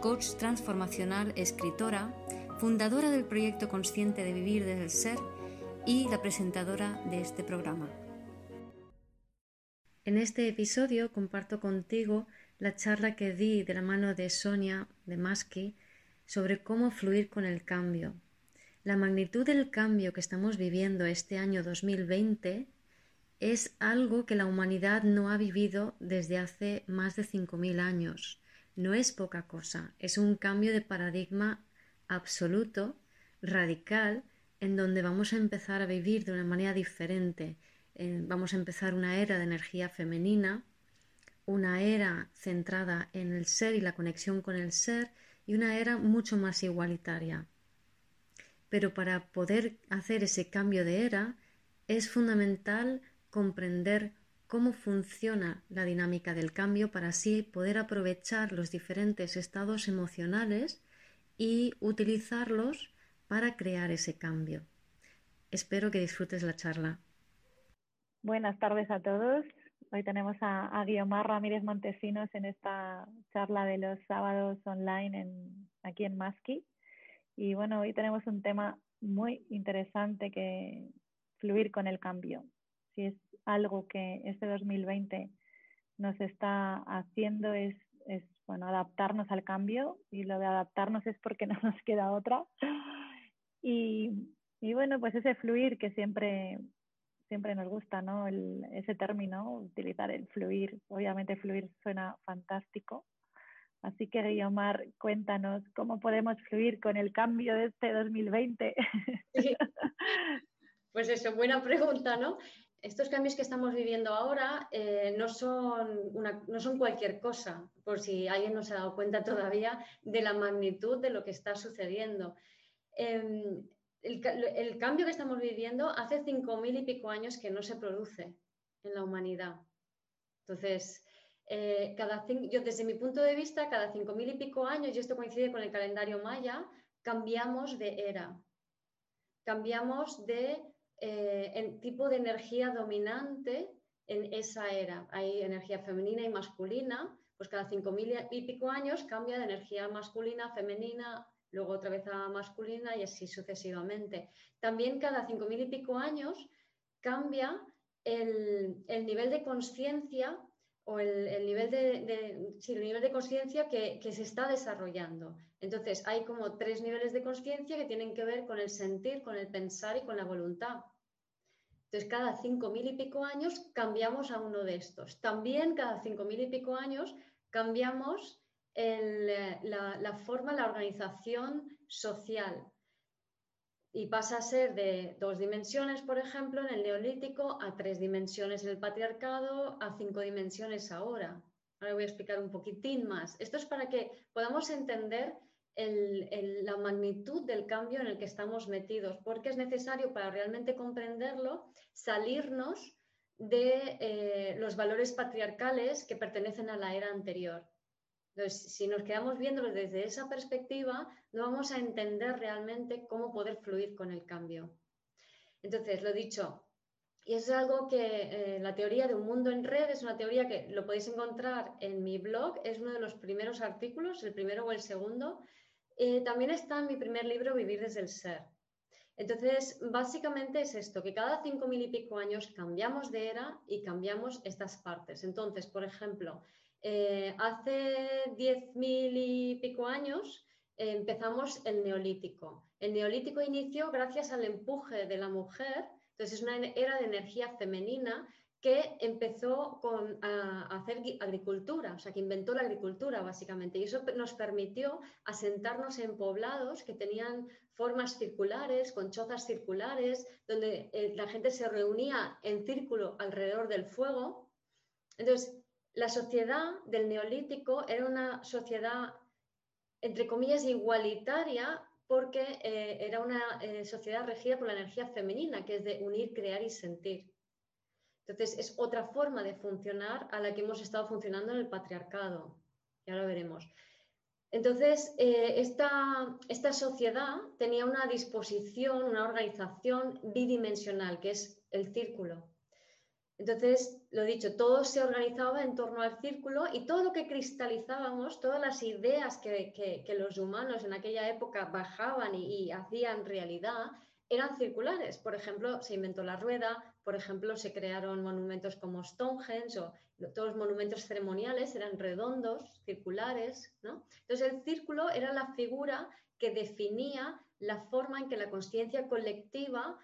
coach transformacional, escritora, fundadora del proyecto Consciente de Vivir desde el Ser y la presentadora de este programa. En este episodio comparto contigo la charla que di de la mano de Sonia de Maski sobre cómo fluir con el cambio. La magnitud del cambio que estamos viviendo este año 2020 es algo que la humanidad no ha vivido desde hace más de 5.000 años no es poca cosa, es un cambio de paradigma absoluto, radical, en donde vamos a empezar a vivir de una manera diferente. Eh, vamos a empezar una era de energía femenina, una era centrada en el ser y la conexión con el ser y una era mucho más igualitaria. Pero para poder hacer ese cambio de era es fundamental comprender cómo funciona la dinámica del cambio para así poder aprovechar los diferentes estados emocionales y utilizarlos para crear ese cambio. Espero que disfrutes la charla. Buenas tardes a todos. Hoy tenemos a, Guiomar Ramírez Montesinos en esta charla de los sábados online aquí en Maski. Y bueno, hoy tenemos un tema muy interesante que fluir con el cambio es algo que este 2020 nos está haciendo es, bueno, adaptarnos al cambio y lo de adaptarnos es porque no nos queda otra. Y, bueno, pues ese fluir que siempre, siempre nos gusta, ¿no? ese término, utilizar el fluir. Obviamente fluir suena fantástico. Así que, Guiomar, cuéntanos cómo podemos fluir con el cambio de este 2020. Pues eso, buena pregunta, ¿no? Estos cambios que estamos viviendo ahora eh, no, son no son cualquier cosa, por si alguien no se ha dado cuenta todavía de la magnitud de lo que está sucediendo. Em, el, cambio que estamos viviendo hace cinco mil y pico años que no se produce en la humanidad. Entonces, eh, cada desde mi punto de vista, cada cinco mil y pico años, y esto coincide con el calendario maya, cambiamos de era, cambiamos de eh, el tipo de energía dominante en esa era. Hay energía femenina y masculina, pues cada cinco mil y pico años cambia de energía masculina, femenina, luego otra vez a masculina y así sucesivamente. También cada cinco mil y pico años cambia el, nivel de conciencia o el, nivel de, de conciencia que, se está desarrollando. Entonces, hay como tres niveles de conciencia que tienen que ver con el sentir, con el pensar y con la voluntad. Entonces, cada cinco mil y pico años cambiamos a uno de estos. También cada cinco mil y pico años cambiamos la, forma, la organización social. Y pasa a ser de dos dimensiones, por ejemplo, en el neolítico, a tres dimensiones en el patriarcado, a cinco dimensiones ahora. Ahora voy a explicar un poquitín más. Esto es para que podamos entender la magnitud del cambio en el que estamos metidos, porque es necesario para realmente comprenderlo salirnos de eh, los valores patriarcales que pertenecen a la era anterior. Entonces, si nos quedamos viéndolo desde esa perspectiva, no vamos a entender realmente cómo poder fluir con el cambio. Entonces, lo dicho, y es algo que eh, la teoría de un mundo en red es una teoría que lo podéis encontrar en mi blog, es uno de los primeros artículos, el primero o el segundo. Eh, también está en mi primer libro, Vivir desde el Ser. Entonces, básicamente es esto, que cada cinco mil y pico años cambiamos de era y cambiamos estas partes. Entonces, por ejemplo, eh, hace diez mil y pico años empezamos el neolítico. El neolítico inició gracias al empuje de la mujer entonces es una era de energía femenina que empezó a hacer agricultura, o sea, que inventó la agricultura básicamente. Y eso nos permitió asentarnos en poblados que tenían formas circulares, con chozas circulares, donde eh, la gente se reunía en círculo alrededor del fuego. Entonces, la sociedad del neolítico era una sociedad entre comillas, igualitaria porque eh, era una eh, sociedad regida por la energía femenina, que es de unir, crear y sentir. Entonces, es otra forma de funcionar a la que hemos estado funcionando en el patriarcado. Ya lo veremos. Entonces, eh, esta, esta, sociedad tenía una disposición, una organización bidimensional, que es el círculo. Entonces, lo dicho, todo se organizaba en torno al círculo y todo lo que cristalizábamos, todas las ideas que, los humanos en aquella época bajaban y, hacían realidad, eran circulares. Por ejemplo, se inventó la rueda, por ejemplo, se crearon monumentos como Stonehenge o todos los monumentos ceremoniales eran redondos, circulares. ¿no? Entonces, el círculo era la figura que definía la forma en que la conciencia colectiva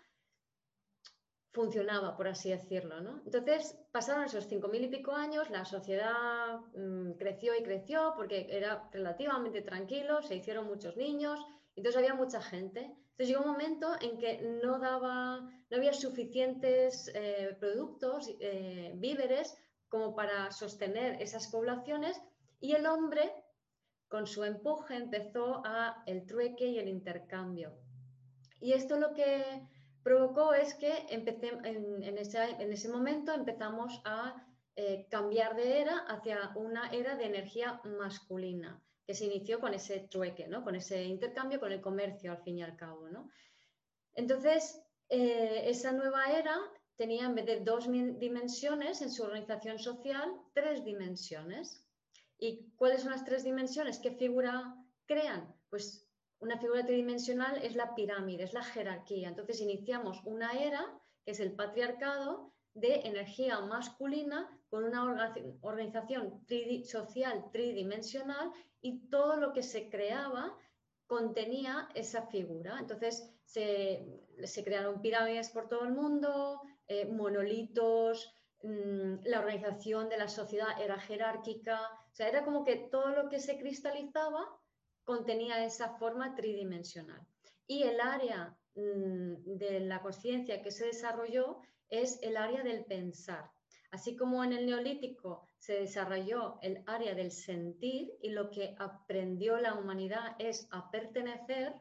funcionaba, por así decirlo. ¿no? Entonces, pasaron esos cinco mil y pico años, la sociedad mm, creció y creció porque era relativamente tranquilo, se hicieron muchos niños, entonces había mucha gente. Entonces llegó un momento en que no, daba, no había suficientes eh, productos, eh, víveres, como para sostener esas poblaciones y el hombre, con su empuje, empezó a el trueque y el intercambio. Y esto lo que provocó es que en, ese, momento empezamos a eh, cambiar de era hacia una era de energía masculina, que se inició con ese trueque, ¿no? con ese intercambio, con el comercio al fin y al cabo. ¿no? Entonces, eh, esa nueva era tenía en vez de dos dimensiones en su organización social, tres dimensiones. ¿Y cuáles son las tres dimensiones? ¿Qué figura crean? Pues una figura tridimensional es la pirámide, es la jerarquía. Entonces iniciamos una era, que es el patriarcado, de energía masculina con una organización social tridimensional y todo lo que se creaba contenía esa figura. Entonces se, crearon pirámides por todo el mundo, eh, monolitos, mm, la organización de la sociedad era jerárquica, o sea, era como que todo lo que se cristalizaba contenía esa forma tridimensional. Y el área mm, de la conciencia que se desarrolló es el área del pensar. Así como en el neolítico se desarrolló el área del sentir y lo que aprendió la humanidad es a pertenecer,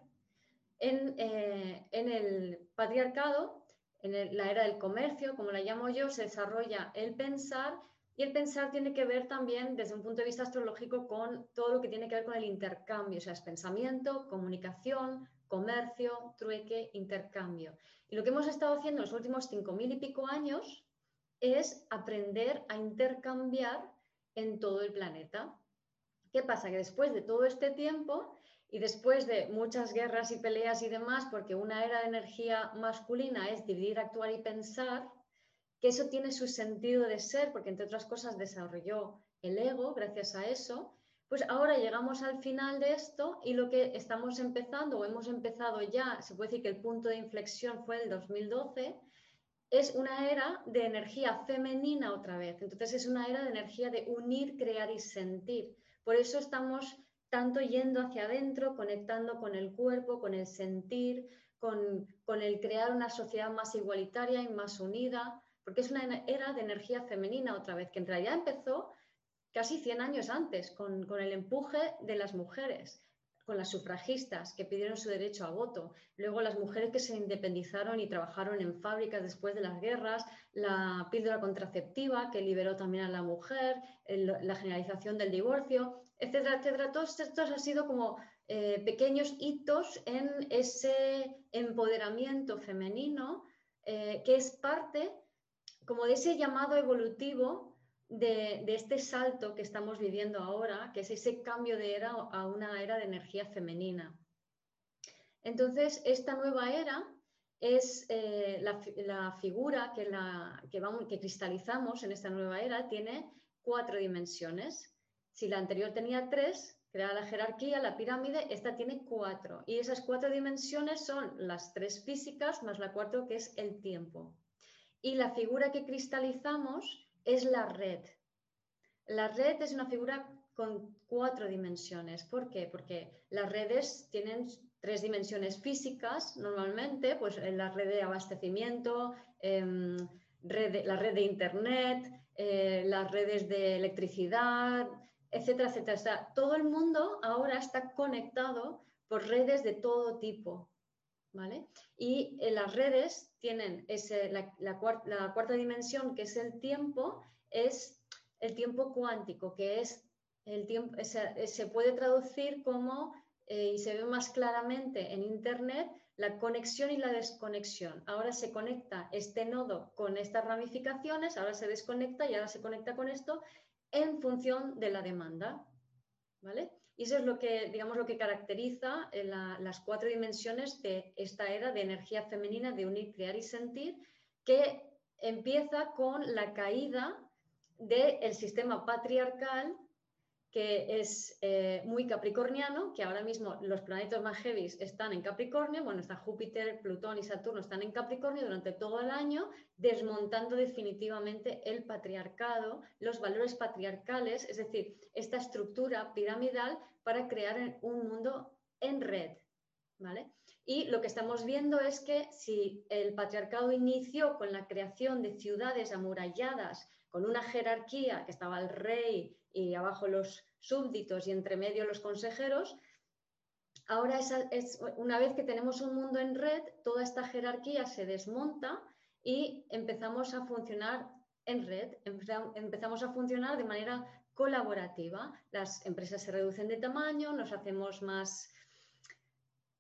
en, eh, el patriarcado, en la era del comercio, como la llamo yo, se desarrolla el pensar y el pensar tiene que ver también, desde un punto de vista astrológico, con todo lo que tiene que ver con el intercambio, o sea, es pensamiento, comunicación, comercio, trueque, intercambio. Y lo que hemos estado haciendo en los últimos cinco mil y pico años es aprender a intercambiar en todo el planeta. ¿Qué pasa? Que después de todo este tiempo y después de muchas guerras y peleas y demás, porque una era de energía masculina es dividir, actuar y pensar, que eso tiene su sentido de ser, porque entre otras cosas desarrolló el ego gracias a eso, pues ahora llegamos al final de esto y lo que estamos empezando o hemos empezado ya, se puede decir que el punto de inflexión fue el 2012, es una era de energía femenina otra vez. Entonces es una era de energía de unir, crear y sentir. Por eso estamos tanto yendo hacia adentro, conectando con el cuerpo, con el sentir, con, con el crear una sociedad más igualitaria y más unida, porque es una era de energía femenina otra vez, que en realidad empezó casi 100 años antes, con, el empuje de las mujeres, con las sufragistas que pidieron su derecho a voto, luego las mujeres que se independizaron y trabajaron en fábricas después de las guerras, la píldora contraceptiva que liberó también a la mujer, la generalización del divorcio, etcétera, etcétera. Todos estos han sido como eh, pequeños hitos en ese empoderamiento femenino eh, que es parte como de ese llamado evolutivo de, este salto que estamos viviendo ahora, que es ese cambio de era a una era de energía femenina. Entonces, esta nueva era es eh, la, figura que, la, que, vamos, que cristalizamos en esta nueva era, tiene cuatro dimensiones. Si la anterior tenía tres, era la jerarquía, la pirámide, esta tiene cuatro. Y esas cuatro dimensiones son las tres físicas más la cuarta que es el tiempo. Y la figura que cristalizamos es la red. La red es una figura con cuatro dimensiones. ¿Por qué? Porque las redes tienen tres dimensiones físicas normalmente, pues la red de abastecimiento, em, la red de Internet, eh, las redes de electricidad, etcétera, etcétera. todo el mundo ahora está conectado por redes de todo tipo. Y en las redes tienen la, cuarta, dimensión, que es el tiempo, es el tiempo cuántico, que es el tiempo, se, puede traducir como, eh, y se ve más claramente en Internet, la conexión y la desconexión. Ahora se conecta este nodo con estas ramificaciones, ahora se desconecta y ahora se conecta con esto en función de la demanda. ¿Vale? Y eso es lo que, digamos, lo que caracteriza eh, las cuatro dimensiones de esta era de energía femenina de unir, crear y sentir, que empieza con la caída del sistema patriarcal que es eh, muy capricorniano, que ahora mismo los planetas más heavy están en Capricornio, bueno, está Júpiter, Plutón y Saturno están en Capricornio durante todo el año, desmontando definitivamente el patriarcado, los valores patriarcales, es decir, esta estructura piramidal para crear un mundo en red, ¿vale? Y lo que estamos viendo es que si el patriarcado inició con la creación de ciudades amuralladas, con una jerarquía que estaba el rey y abajo los súbditos y entre medio los consejeros. Ahora, es, una vez que tenemos un mundo en red, toda esta jerarquía se desmonta y empezamos a funcionar en red, empezamos a funcionar de manera colaborativa. Las empresas se reducen de tamaño, nos hacemos más,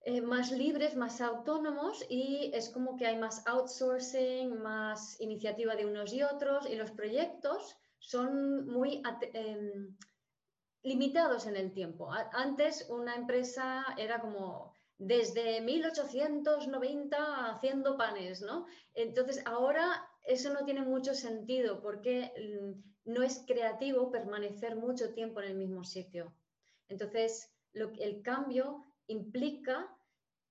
eh, más libres, más autónomos y es como que hay más outsourcing, más iniciativa de unos y otros y los proyectos son muy em, limitados en el tiempo. Antes una empresa era como desde 1890 haciendo panes, ¿no? Entonces ahora eso no tiene mucho sentido porque mm, no es creativo permanecer mucho tiempo en el mismo sitio. Entonces el cambio implica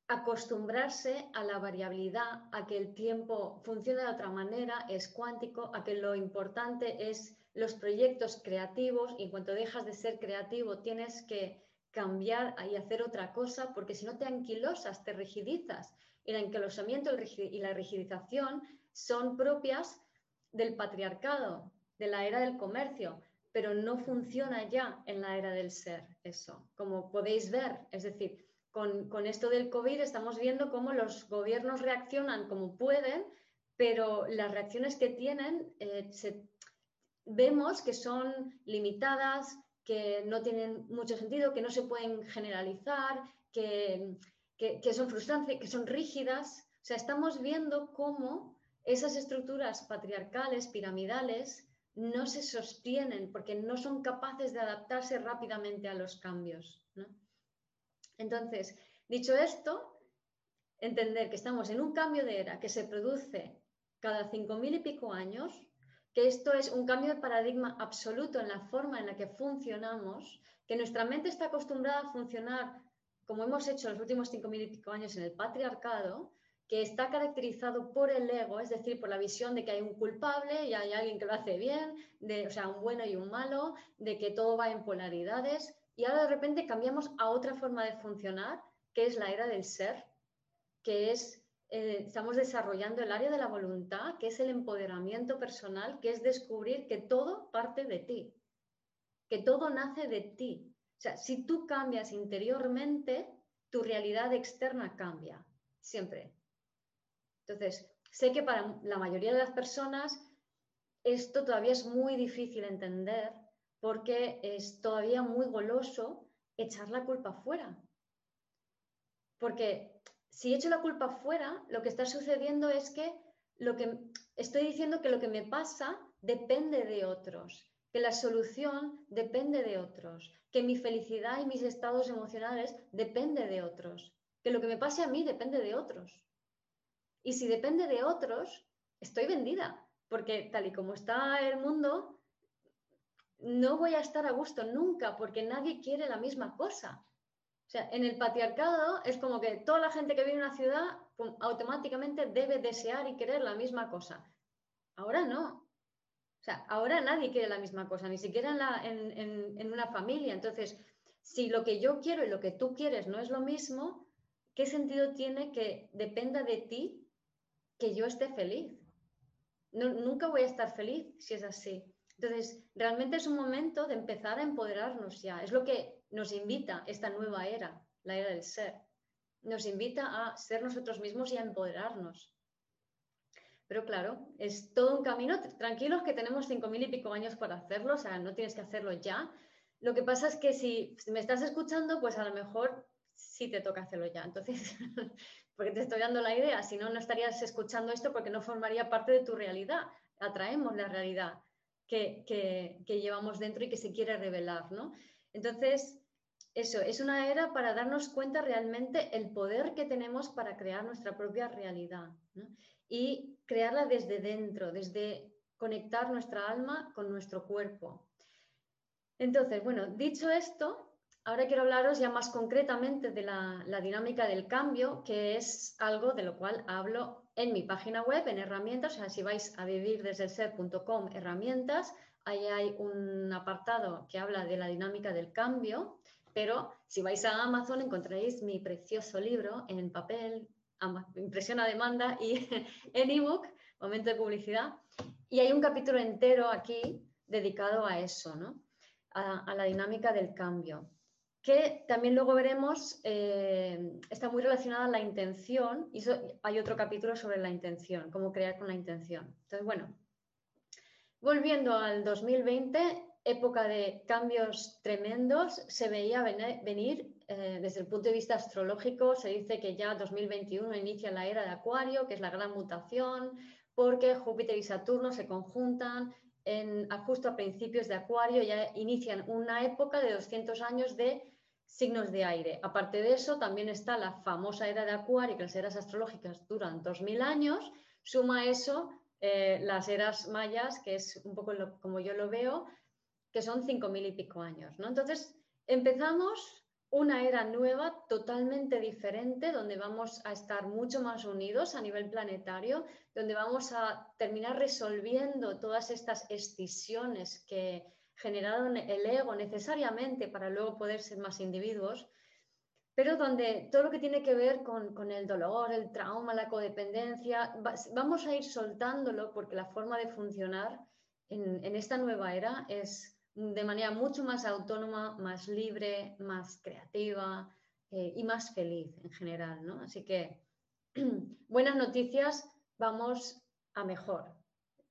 acostumbrarse a la variabilidad, a que el tiempo funcione de otra manera, es cuántico, a que lo importante es los proyectos creativos y en cuanto dejas de ser creativo tienes que cambiar y hacer otra cosa porque si no te anquilosas, te rigidizas. El anquilosamiento y la rigidización son propias del patriarcado, de la era del comercio, pero no funciona ya en la era del ser eso, como podéis ver. Es decir, con, esto del COVID estamos viendo cómo los gobiernos reaccionan como pueden, pero las reacciones que tienen eh, vemos que son limitadas, que no tienen mucho sentido, que no se pueden generalizar, que, son frustrantes, que son rígidas. O sea, estamos viendo cómo esas estructuras patriarcales, piramidales, no se sostienen porque no son capaces de adaptarse rápidamente a los cambios. Entonces, dicho esto, entender que estamos en un cambio de era que se produce cada cinco mil y pico años, que esto es un cambio de paradigma absoluto en la forma en la que funcionamos, que nuestra mente está acostumbrada a funcionar como hemos hecho los últimos cinco mil y pico años en el patriarcado, que está caracterizado por el ego, es decir, por la visión de que hay un culpable y hay alguien que lo hace bien, de, o sea, un bueno y un malo, de que todo va en polaridades. Y ahora de repente cambiamos a otra forma de funcionar, que es la era del ser, que es, eh, estamos desarrollando el área de la voluntad, que es el empoderamiento personal, que es descubrir que todo parte de ti, que todo nace de ti. O sea, si tú cambias interiormente, tu realidad externa cambia, siempre. Entonces, sé que para la mayoría de las personas esto todavía es muy difícil entender porque es todavía muy goloso echar la culpa fuera. Porque si echo la culpa fuera, lo que está sucediendo es que lo que estoy diciendo que lo que me pasa depende de otros, que la solución depende de otros, que mi felicidad y mis estados emocionales depende de otros, que lo que me pase a mí depende de otros. Y si depende de otros, estoy vendida, porque tal y como está el mundo, no voy a estar a gusto nunca porque nadie quiere la misma cosa. O sea, en el patriarcado es como que toda la gente que vive en una ciudad automáticamente debe desear y querer la misma cosa. Ahora no. O sea, ahora nadie quiere la misma cosa, ni siquiera en, en una familia. Entonces, si lo que yo quiero y lo que tú quieres no es lo mismo, ¿qué sentido tiene que dependa de ti que yo esté feliz? nunca voy a estar feliz si es así. Entonces, realmente es un momento de empezar a empoderarnos ya. Es lo que nos invita esta nueva era, la era del ser. Nos invita a ser nosotros mismos y a empoderarnos. Pero claro, es todo un camino. Tranquilos que tenemos cinco mil y pico años para hacerlo, o sea, no tienes que hacerlo ya. Lo que pasa es que si me estás escuchando, pues a lo mejor sí te toca hacerlo ya. Entonces, porque te estoy dando la idea, si no, no estarías escuchando esto porque no formaría parte de tu realidad. Atraemos la realidad que, que, llevamos dentro y que se quiere revelar, ¿no? Entonces, eso, es una era para darnos cuenta realmente el poder que tenemos para crear nuestra propia realidad y crearla desde dentro, desde conectar nuestra alma con nuestro cuerpo. Entonces, bueno, dicho esto, ahora quiero hablaros ya más concretamente de la, dinámica del cambio, que es algo de lo cual hablo en mi página web, en herramientas, o si vais a vivir desde ser.com herramientas, ahí hay un apartado que habla de la dinámica del cambio, pero si vais a Amazon encontraréis mi precioso libro en papel, impresión a demanda y en ebook, momento de publicidad, y hay un capítulo entero aquí dedicado a eso, ¿no? a la dinámica del cambio que también luego veremos, eh, está muy relacionada a la intención, y hay otro capítulo sobre la intención, cómo crear con la intención. Entonces, bueno, volviendo al 2020, época de cambios tremendos, se veía venir eh, desde el punto de vista astrológico, se dice que ya 2021 inicia la era de Acuario, que es la gran mutación, porque Júpiter y Saturno se conjuntan justo a principios de Acuario, ya inician una época de 200 años de signos de aire. Aparte de eso, también está la famosa era de Acuario, que las eras astrológicas duran 2000 años. Suma eso eh, las eras mayas, que es un poco como yo lo veo, que son 5000 y pico años. ¿no? Entonces, empezamos una era nueva, totalmente diferente, donde vamos a estar mucho más unidos a nivel planetario, donde vamos a terminar resolviendo todas estas escisiones que generaron el ego necesariamente para luego poder ser más individuos, pero donde todo lo que tiene que ver con, el dolor, el trauma, la codependencia, vamos a ir soltándolo porque la forma de funcionar en, esta nueva era es de manera mucho más autónoma, más libre, más creativa eh, y más feliz en general. ¿no? Así que buenas noticias, vamos a mejor.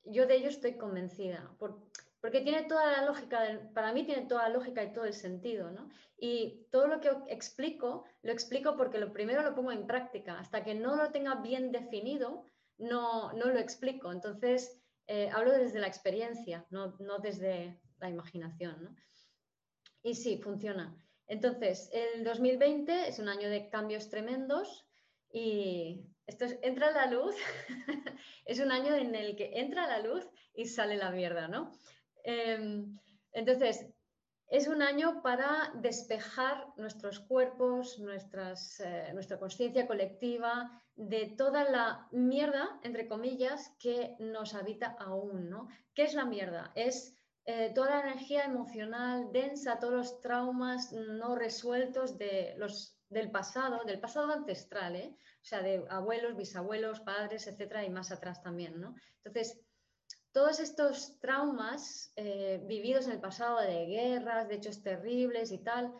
Yo de ello estoy convencida. Por, porque tiene toda la lógica, para mí tiene toda la lógica y todo el sentido, ¿no? Y todo lo que explico, lo explico porque lo primero lo pongo en práctica. Hasta que no lo tenga bien definido, no, no lo explico. Entonces, eh, hablo desde la experiencia, no, no desde la imaginación, ¿no? Y sí, funciona. Entonces, el 2020 es un año de cambios tremendos y esto es, entra la luz, es un año en el que entra la luz y sale la mierda, ¿no? Em, entonces, es un año para despejar nuestros cuerpos, nuestras, eh, nuestra conciencia colectiva de toda la mierda, entre comillas, que nos habita aún, ¿no? ¿Qué es la mierda? Es eh, toda la energía emocional densa, todos los traumas no resueltos de los, del pasado, del pasado ancestral, ¿eh? o sea, de abuelos, bisabuelos, padres, etcétera, y más atrás también, ¿no? Entonces, todos estos traumas eh, vividos en el pasado de guerras, de hechos terribles y tal,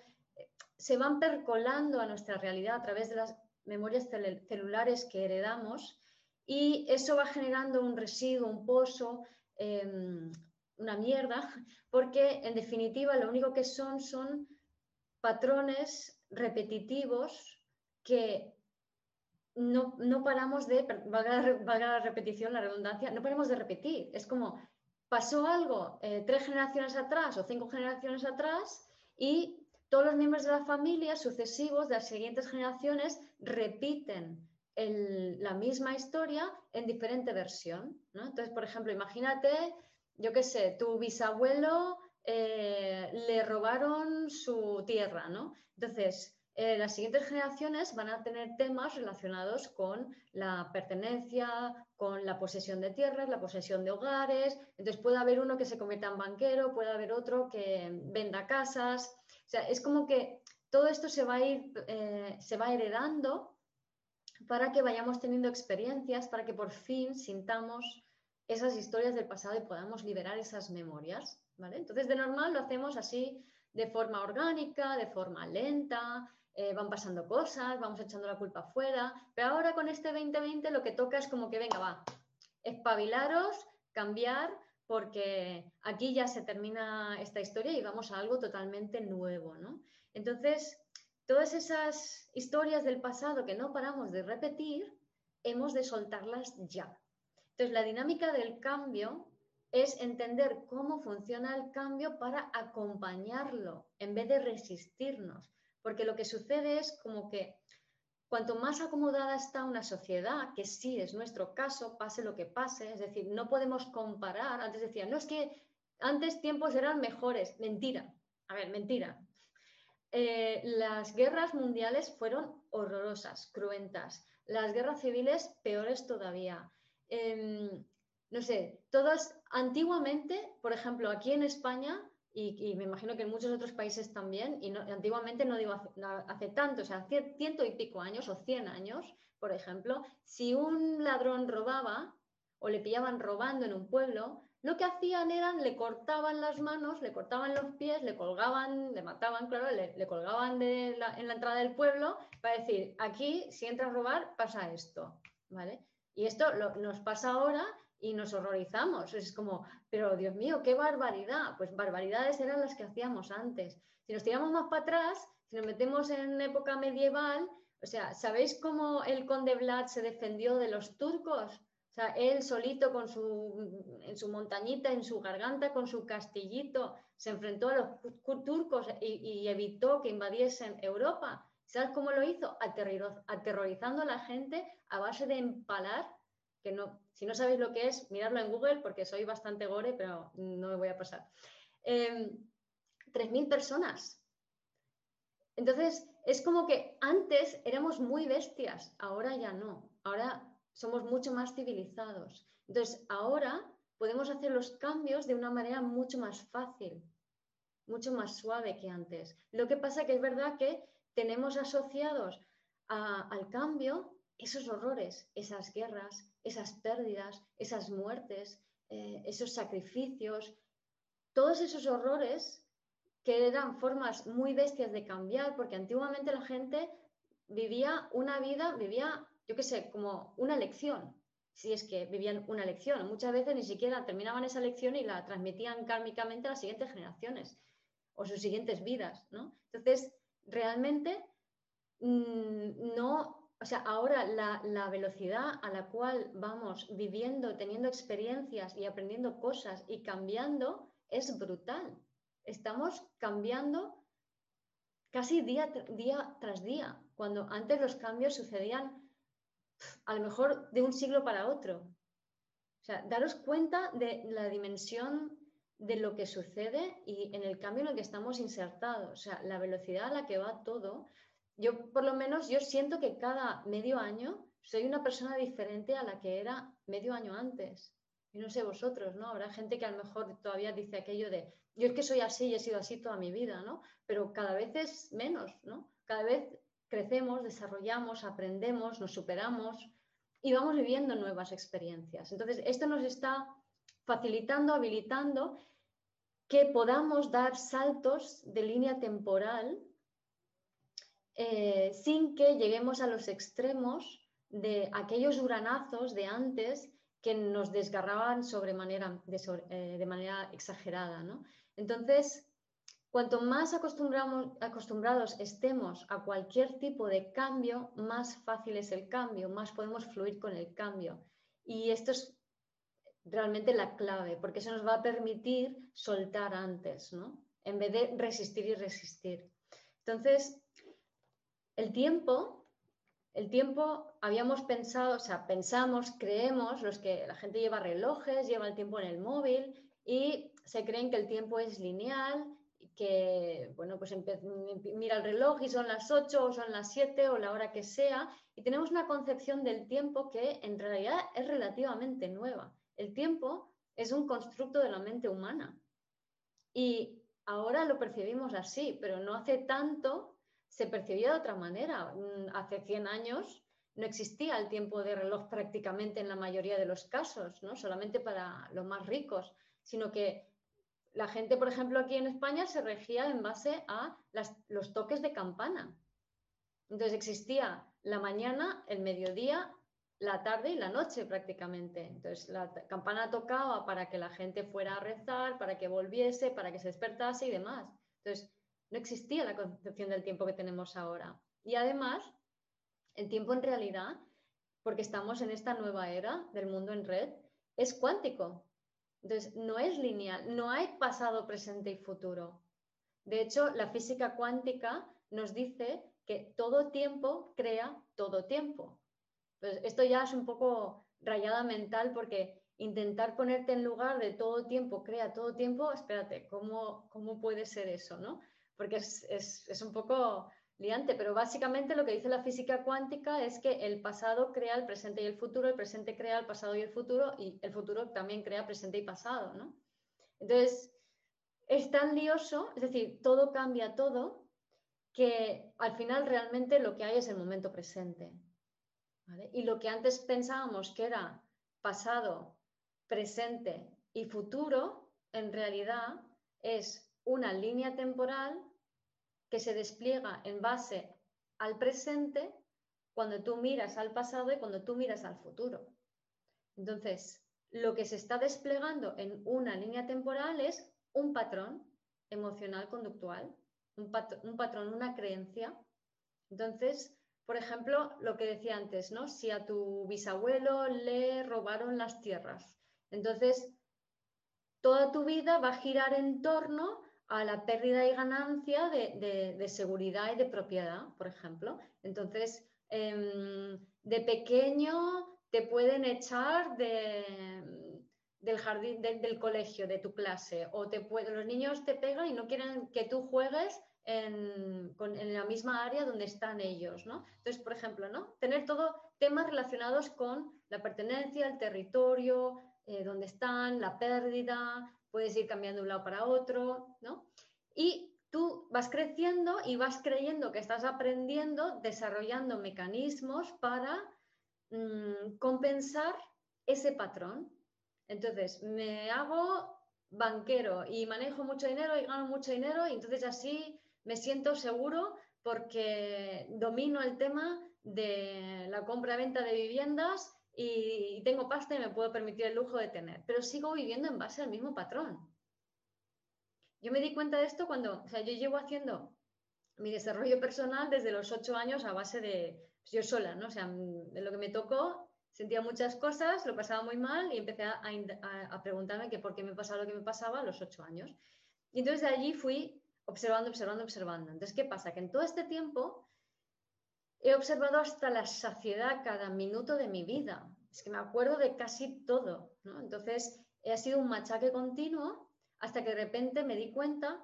se van percolando a nuestra realidad a través de las memorias celulares que heredamos y eso va generando un residuo, un pozo, em, una mierda, porque en definitiva lo único que son son patrones repetitivos que no, paramos de, valga, la repetición, la redundancia, no paramos de repetir. Es como, pasó algo eh, tres generaciones atrás o cinco generaciones atrás y todos los miembros de la familia sucesivos de las siguientes generaciones repiten la misma historia en diferente versión. Entonces, por ejemplo, imagínate, yo qué sé, tu bisabuelo eh, le robaron su tierra, ¿no? Entonces, eh, las siguientes generaciones van a tener temas relacionados con la pertenencia, con la posesión de tierras, la posesión de hogares. Entonces puede haber uno que se convierta en banquero, puede haber otro que venda casas. O sea, es como que todo esto se va a ir, eh, se va heredando para que vayamos teniendo experiencias, para que por fin sintamos esas historias del pasado y podamos liberar esas memorias, ¿vale? Entonces, de normal lo hacemos así de forma orgánica, de forma lenta, eh, van pasando cosas, vamos echando la culpa afuera, pero ahora con este 2020 lo que toca es como que, venga, va, espabilaros, cambiar, porque aquí ya se termina esta historia y vamos a algo totalmente nuevo, ¿no? Entonces, todas esas historias del pasado que no paramos de repetir, hemos de soltarlas ya. Entonces, la dinámica del cambio es entender cómo funciona el cambio para acompañarlo en vez de resistirnos. Porque lo que sucede es como que cuanto más acomodada está una sociedad, que sí es nuestro caso, pase lo que pase, es decir, no podemos comparar, antes decía, no es que antes tiempos eran mejores, mentira, a ver, mentira. Eh, las guerras mundiales fueron horrorosas, cruentas, las guerras civiles peores todavía. Em, no sé, todas antiguamente, por ejemplo, aquí en España, y, me imagino que en muchos otros países también, y antiguamente no digo hace, tanto, o sea, hace ciento y pico años o cien años, por ejemplo, si un ladrón robaba o le pillaban robando en un pueblo, lo que hacían eran le cortaban las manos, le cortaban los pies, le colgaban, le mataban, claro, le, colgaban en la entrada del pueblo para decir, aquí si entras a robar pasa esto, ¿vale? Y esto nos pasa ahora y nos horrorizamos. Es como, pero Dios mío, qué barbaridad. Pues barbaridades eran las que hacíamos antes. Si nos tiramos más para atrás, si nos metemos en época medieval, o sea, ¿sabéis cómo el conde Vlad se defendió de los turcos? O sea, él solito con su, en su montañita, en su garganta, con su castillito, se enfrentó a los turcos y, evitó que invadiesen Europa. ¿Sabes cómo lo hizo? aterrorizando a la gente a base de empalar que no, si no sabéis lo que es, miradlo en Google porque soy bastante gore, pero no me voy a pasar. 3.000 em, personas. Entonces, es como que antes éramos muy bestias, ahora ya no, ahora somos mucho más civilizados. Entonces, ahora podemos hacer los cambios de una manera mucho más fácil, mucho más suave que antes. Lo que pasa que es verdad que tenemos asociados al cambio esos horrores, esas guerras, esas pérdidas, esas muertes, eh, esos sacrificios, todos esos horrores que eran formas muy bestias de cambiar, porque antiguamente la gente vivía una vida, vivía, yo qué sé, como una lección, si es que vivían una lección. Muchas veces ni siquiera terminaban esa lección y la transmitían kármicamente a las siguientes generaciones o sus siguientes vidas, ¿no? Entonces, realmente mm, no o sea, ahora la, velocidad a la cual vamos viviendo, teniendo experiencias y aprendiendo cosas y cambiando es brutal. Estamos cambiando casi día, día tras día, cuando antes los cambios sucedían a lo mejor de un siglo para otro. O sea, daros cuenta de la dimensión de lo que sucede y en el cambio en el que estamos insertados. O sea, la velocidad a la que va todo yo por lo menos yo siento que cada medio año soy una persona diferente a la que era medio año antes. Y no sé vosotros, ¿no? Habrá gente que a lo mejor todavía dice aquello de, yo es que soy así y he sido así toda mi vida, ¿no? Pero cada vez es menos, ¿no? Cada vez crecemos, desarrollamos, aprendemos, nos superamos y vamos viviendo nuevas experiencias. Entonces, esto nos está facilitando, habilitando que podamos dar saltos de línea temporal eh, sin que lleguemos a los extremos de aquellos uranazos de antes que nos desgarraban de, eh, de manera exagerada. Entonces, cuanto más acostumbrados estemos a cualquier tipo de cambio, más fácil es el cambio, más podemos fluir con el cambio. Y esto es realmente la clave, porque eso nos va a permitir soltar antes, ¿no? En vez de resistir y resistir. Entonces, el tiempo, el tiempo habíamos pensado, o sea, pensamos, creemos, los que la gente lleva relojes, lleva el tiempo en el móvil y se creen que el tiempo es lineal, que, bueno, pues mira el reloj y son las 8 o son las 7 o la hora que sea, y tenemos una concepción del tiempo que en realidad es relativamente nueva. El tiempo es un constructo de la mente humana. Y ahora lo percibimos así, pero no hace tanto se percibía de otra manera. Mm, hace 100 años no existía el tiempo de reloj prácticamente en la mayoría de los casos, ¿no? solamente para los más ricos, sino que la gente, por ejemplo, aquí en España se regía en base a los toques de campana. Entonces existía la mañana, el mediodía, la tarde y la noche prácticamente. Entonces la campana tocaba para que la gente fuera a rezar, para que volviese, para que se despertase y demás. Entonces no existía la concepción del tiempo que tenemos ahora. Y además, el tiempo en realidad, porque estamos en esta nueva era del mundo en red, es cuántico. Entonces, no es lineal, no hay pasado, presente y futuro. De hecho, la física cuántica nos dice que todo tiempo crea todo tiempo. Pues esto ya es un poco rayada mental porque intentar ponerte en lugar de todo tiempo crea todo tiempo, espérate, ¿cómo, cómo puede ser eso? ¿no? Porque es, es un poco liante, pero básicamente lo que dice la física cuántica es que el pasado crea el presente y el futuro, el presente crea el pasado y el futuro, y el futuro también crea presente y pasado, ¿no? Entonces, es tan lioso, es decir, todo cambia todo, que al final realmente lo que hay es el momento presente. Y lo que antes pensábamos que era pasado, presente y futuro, en realidad es una línea temporal que se despliega en base al presente cuando tú miras al pasado y cuando tú miras al futuro. Entonces, lo que se está desplegando en una línea temporal es un patrón emocional conductual, un, patrón, una creencia. Entonces, por ejemplo, lo que decía antes, ¿no? Si a tu bisabuelo le robaron las tierras, entonces toda tu vida va a girar en torno a la pérdida y ganancia de, seguridad y de propiedad, por ejemplo. Entonces, em, de pequeño te pueden echar del jardín, del colegio, de tu clase, o te los niños te pegan y no quieren que tú juegues en, la misma área donde están ellos, ¿no? Entonces, por ejemplo, ¿no? Tener todo temas relacionados con la pertenencia, el territorio, eh, dónde están, la pérdida, puedes ir cambiando de un lado para otro, ¿no? Y tú vas creciendo y vas creyendo que estás aprendiendo, desarrollando mecanismos para mm, compensar ese patrón. Entonces, me hago banquero y manejo mucho dinero y gano mucho dinero y entonces así me siento seguro porque domino el tema de la compra-venta de viviendas y, tengo pasta y me puedo permitir el lujo de tener, pero sigo viviendo en base al mismo patrón. Yo me di cuenta de esto cuando, o sea, yo llevo haciendo mi desarrollo personal desde los ocho años a base de pues, yo sola, ¿no? O sea, de lo que me tocó, sentía muchas cosas, lo pasaba muy mal y empecé a, a, preguntarme que por qué me pasaba lo que me pasaba a los ocho años. Y entonces de allí fui observando, observando, observando. Entonces, ¿qué pasa? Que en todo este tiempo he observado hasta la saciedad cada minuto de mi vida. Es que me acuerdo de casi todo. Entonces, ha sido un machaque continuo hasta que de repente me di cuenta,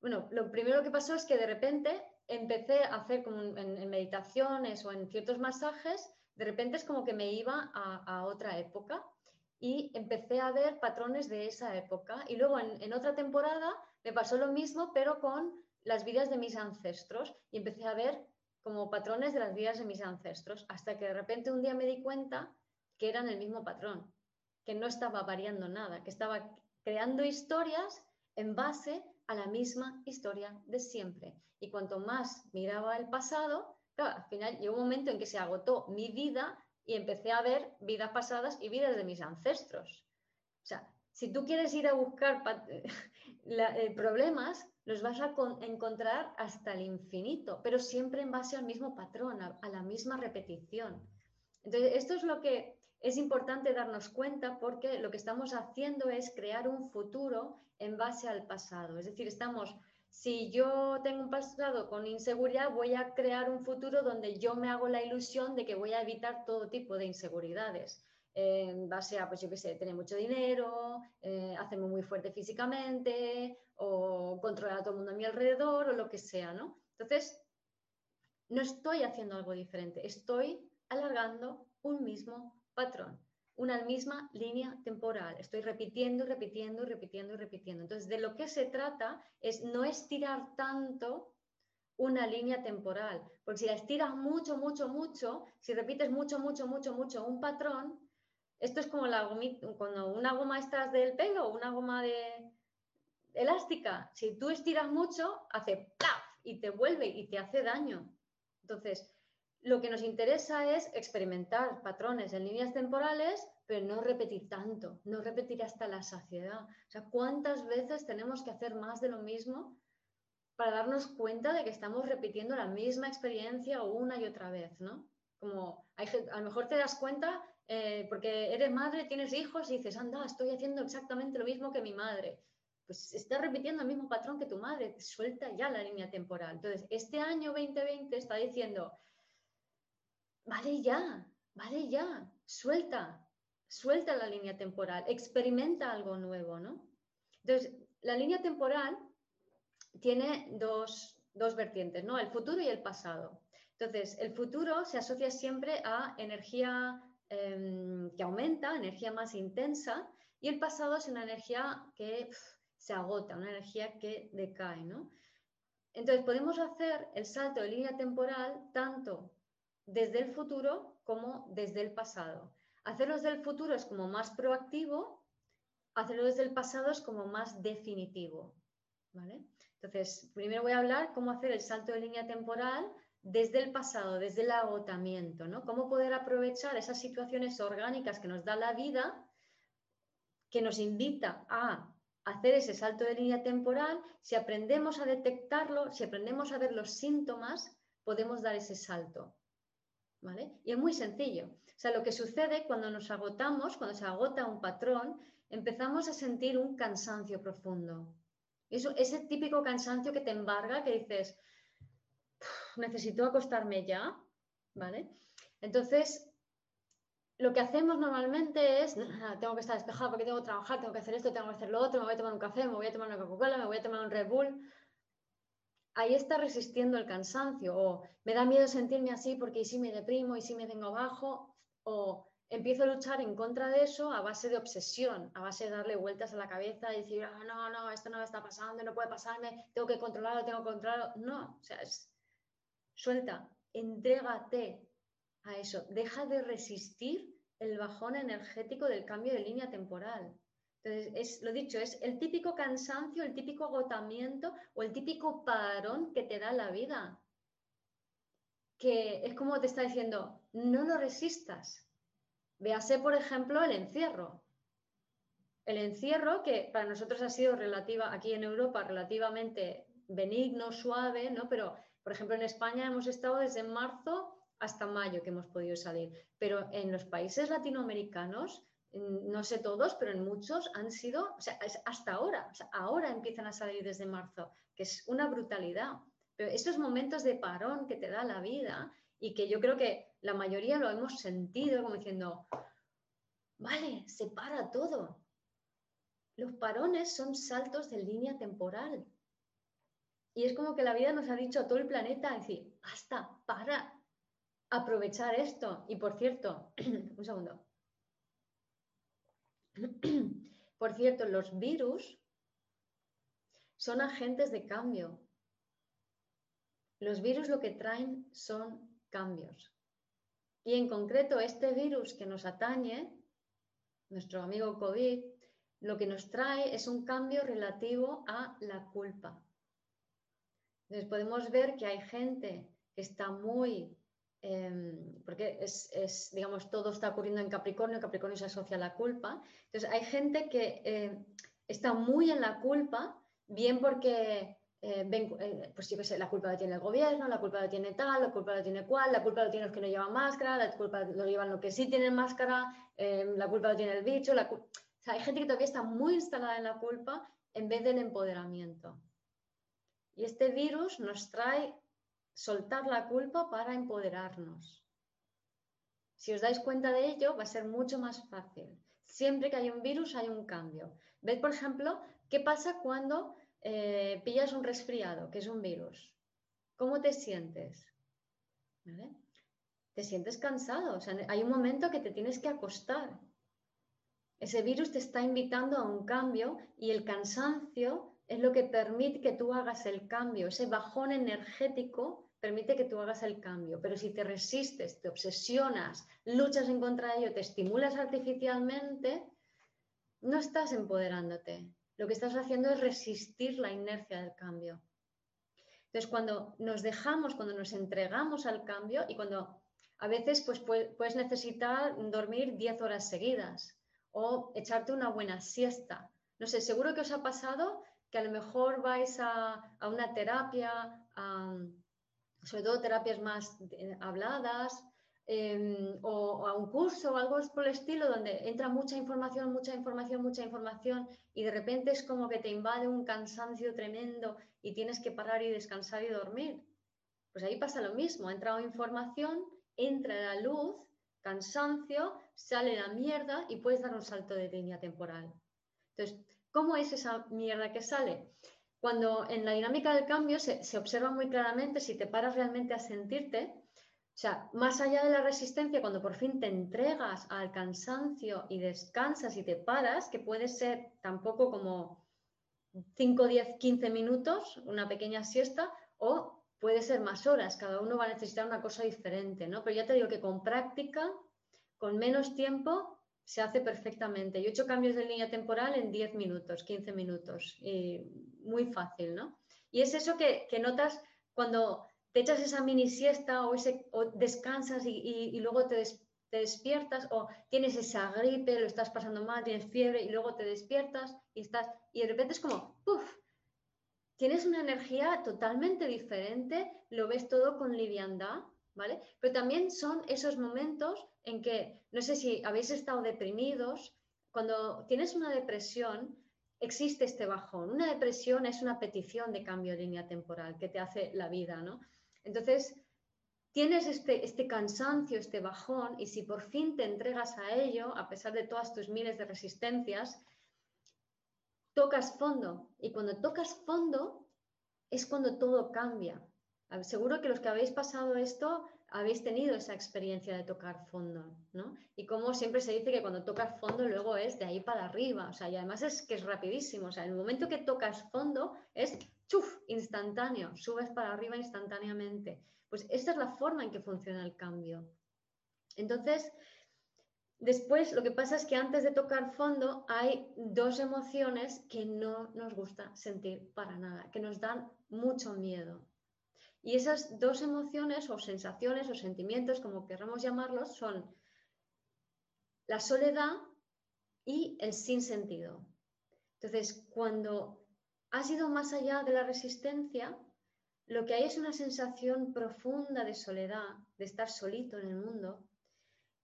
bueno, lo primero que pasó es que de repente empecé a hacer como en, meditaciones o en ciertos masajes, de repente es como que me iba a, otra época y empecé a ver patrones de esa época. Y luego en otra temporada me pasó lo mismo, pero con las vidas de mis ancestros y empecé a ver como patrones de las vidas de mis ancestros, hasta que de repente un día me di cuenta que eran el mismo patrón, que no estaba variando nada, que estaba creando historias en base a la misma historia de siempre. Y cuanto más miraba el pasado, al final llegó un momento en que se agotó mi vida y empecé a ver vidas pasadas y vidas de mis ancestros. O sea, si tú quieres ir a buscar eh, problemas, los vas a encontrar hasta el infinito, pero siempre en base al mismo patrón, a, la misma repetición. Entonces, esto es lo que es importante darnos cuenta porque lo que estamos haciendo es crear un futuro en base al pasado. Es decir, estamos, si yo tengo un pasado con inseguridad, voy a crear un futuro donde yo me hago la ilusión de que voy a evitar todo tipo de inseguridades en base a, pues yo qué sé, tener mucho dinero, eh, hacerme muy fuerte físicamente o controlar a todo el mundo a mi alrededor o lo que sea, ¿no? Entonces, no estoy haciendo algo diferente, estoy alargando un mismo patrón, una misma línea temporal. Estoy repitiendo, repitiendo, repitiendo y repitiendo. Entonces, de lo que se trata es no estirar tanto una línea temporal. Porque si la estiras mucho, mucho, mucho, si repites mucho, mucho, mucho, mucho un patrón, esto es como la cuando una goma estás del pelo una goma de elástica. Si tú estiras mucho, hace ¡plaf! y te vuelve y te hace daño. Entonces, lo que nos interesa es experimentar patrones en líneas temporales, pero no repetir tanto, no repetir hasta la saciedad. O sea, ¿cuántas veces tenemos que hacer más de lo mismo para darnos cuenta de que estamos repitiendo la misma experiencia una y otra vez, ¿no? Como a lo mejor te das cuenta eh, porque eres madre, tienes hijos y dices, anda, estoy haciendo exactamente lo mismo que mi madre. Pues estás repitiendo el mismo patrón que tu madre, suelta ya la línea temporal. Entonces, este año 2020 está diciendo, vale ya, vale ya, suelta, suelta la línea temporal, experimenta algo nuevo, ¿no? Entonces, la línea temporal tiene dos, vertientes, ¿no? El futuro y el pasado. Entonces, el futuro se asocia siempre a energía em, que aumenta, energía más intensa, y el pasado es una energía que se agota, una energía que decae, ¿no? Entonces, podemos hacer el salto de línea temporal tanto desde el futuro como desde el pasado. Hacerlo desde el futuro es como más proactivo, hacerlo desde el pasado es como más definitivo, ¿vale? Entonces, primero voy a hablar cómo hacer el salto de línea temporal desde el pasado, desde el agotamiento, ¿no? Cómo poder aprovechar esas situaciones orgánicas que nos da la vida, que nos invita a hacer ese salto de línea temporal. Si aprendemos a detectarlo, si aprendemos a ver los síntomas, podemos dar ese salto, ¿vale? Y es muy sencillo. O sea, lo que sucede cuando nos agotamos, cuando se agota un patrón, empezamos a sentir un cansancio profundo ese típico cansancio que te embarga, que dices, necesito acostarme ya, ¿vale? Entonces, lo que hacemos normalmente es, tengo que estar despejado porque tengo que trabajar, tengo que hacer esto, tengo que hacer lo otro, me voy a tomar un café, me voy a tomar una Coca-Cola, me voy a tomar un Red Bull. Ahí está resistiendo el cansancio o me da miedo sentirme así porque y si me deprimo y si me vengo abajo o empiezo a luchar en contra de eso a base de obsesión, a base de darle vueltas a la cabeza y decir, ah, no, no, esto no me está pasando, no puede pasarme, tengo que controlarlo, tengo que controlarlo. No, o sea, es, suelta, entrégate a eso, deja de resistir el bajón energético del cambio de línea temporal. Entonces, es, lo dicho, es el típico cansancio, el típico agotamiento o el típico parón que te da la vida. Que es como te está diciendo, no lo resistas, Véase, por ejemplo, el encierro. El encierro, que para nosotros ha sido relativa, aquí en Europa, relativamente benigno, suave, ¿no? Pero, por ejemplo, en España hemos estado desde marzo hasta mayo que hemos podido salir. Pero en los países latinoamericanos, no sé todos, pero en muchos han sido, o sea, hasta ahora, ahora empiezan a salir desde marzo, que es una brutalidad. Pero esos momentos de parón que te da la vida y que yo creo que la mayoría lo hemos sentido como diciendo, vale, se para todo. Los parones son saltos de línea temporal. Y es como que la vida nos ha dicho a todo el planeta, decir, basta, para, aprovechar esto. Y por cierto, un segundo. Por cierto, los virus son agentes de cambio. Los virus lo que traen son cambios. Y en concreto, este virus que nos atañe, nuestro amigo COVID, lo que nos trae es un cambio relativo a la culpa. Entonces podemos ver que hay gente que está muy, em, porque es, digamos, todo está ocurriendo en Capricornio, Capricornio se asocia a la culpa. Entonces hay gente que eh, está muy en la culpa, bien porque eh, eh, pues yo qué sé, la culpa la tiene el gobierno, la culpa la tiene tal, la culpa la tiene cual, la culpa la tienen los que no llevan máscara, la culpa lo llevan los que sí tienen máscara, eh, la culpa la tiene el bicho, la hay gente que todavía está muy instalada en la culpa en vez del empoderamiento. Y este virus nos trae soltar la culpa para empoderarnos. Si os dais cuenta de ello, va a ser mucho más fácil. Siempre que hay un virus hay un cambio. Ved, por ejemplo, qué pasa cuando eh, pillas un resfriado, que es un virus, ¿cómo te sientes? Te sientes cansado, o sea, hay un momento que te tienes que acostar. Ese virus te está invitando a un cambio y el cansancio es lo que permite que tú hagas el cambio. Ese bajón energético permite que tú hagas el cambio. Pero si te resistes, te obsesionas, luchas en contra de ello, te estimulas artificialmente, no estás empoderándote. Lo que estás haciendo es resistir la inercia del cambio. Entonces, cuando nos dejamos, cuando nos entregamos al cambio y cuando a veces pues, puedes necesitar dormir 10 horas seguidas o echarte una buena siesta. No sé, seguro que os ha pasado que a lo mejor vais a, una terapia, sobre todo terapias más eh, habladas, em, o, a un curso o algo por el estilo, donde entra mucha información, mucha información, mucha información, y de repente es como que te invade un cansancio tremendo y tienes que parar y descansar y dormir. Pues ahí pasa lo mismo, ha entrado información, entra la luz, cansancio, sale la mierda y puedes dar un salto de línea temporal. Entonces, ¿cómo es esa mierda que sale? Cuando en la dinámica del cambio se, se observa muy claramente si te paras realmente a sentirte, o sea, más allá de la resistencia, cuando por fin te entregas al cansancio y descansas y te paras, que puede ser tampoco como 5, 10, 15 minutos, una pequeña siesta, o puede ser más horas, cada uno va a necesitar una cosa diferente, ¿no? Pero ya te digo que con práctica, con menos tiempo, se hace perfectamente. Yo he hecho cambios de línea temporal en 10 minutos, 15 minutos, y muy fácil, ¿no? Y es eso que, notas cuando te echas esa mini siesta o, ese, descansas y, luego te, te despiertas o tienes esa gripe, lo estás pasando mal, tienes fiebre y luego te despiertas y estás y de repente es como, ¡puf! Tienes una energía totalmente diferente, lo ves todo con liviandad, ¿vale? Pero también son esos momentos en que, no sé si habéis estado deprimidos, cuando tienes una depresión, existe este bajón. Una depresión es una petición de cambio de línea temporal que te hace la vida, ¿no? Entonces, tienes este, este cansancio, este bajón, y si por fin te entregas a ello, a pesar de todas tus miles de resistencias, tocas fondo. Y cuando tocas fondo es cuando todo cambia. Seguro que los que habéis pasado esto habéis tenido esa experiencia de tocar fondo, ¿no? Y como siempre se dice que cuando tocas fondo luego es de ahí para arriba, o sea, y además es que es rapidísimo, o sea, en el momento que tocas fondo es chuf, instantáneo, subes para arriba instantáneamente. Pues esta es la forma en que funciona el cambio. Entonces, después lo que pasa es que antes de tocar fondo hay dos emociones que no nos gusta sentir para nada, que nos dan mucho miedo. Y esas dos emociones o sensaciones o sentimientos, como queramos llamarlos, son la soledad y el sinsentido. Entonces, cuando has ido más allá de la resistencia, lo que hay es una sensación profunda de soledad, de estar solito en el mundo,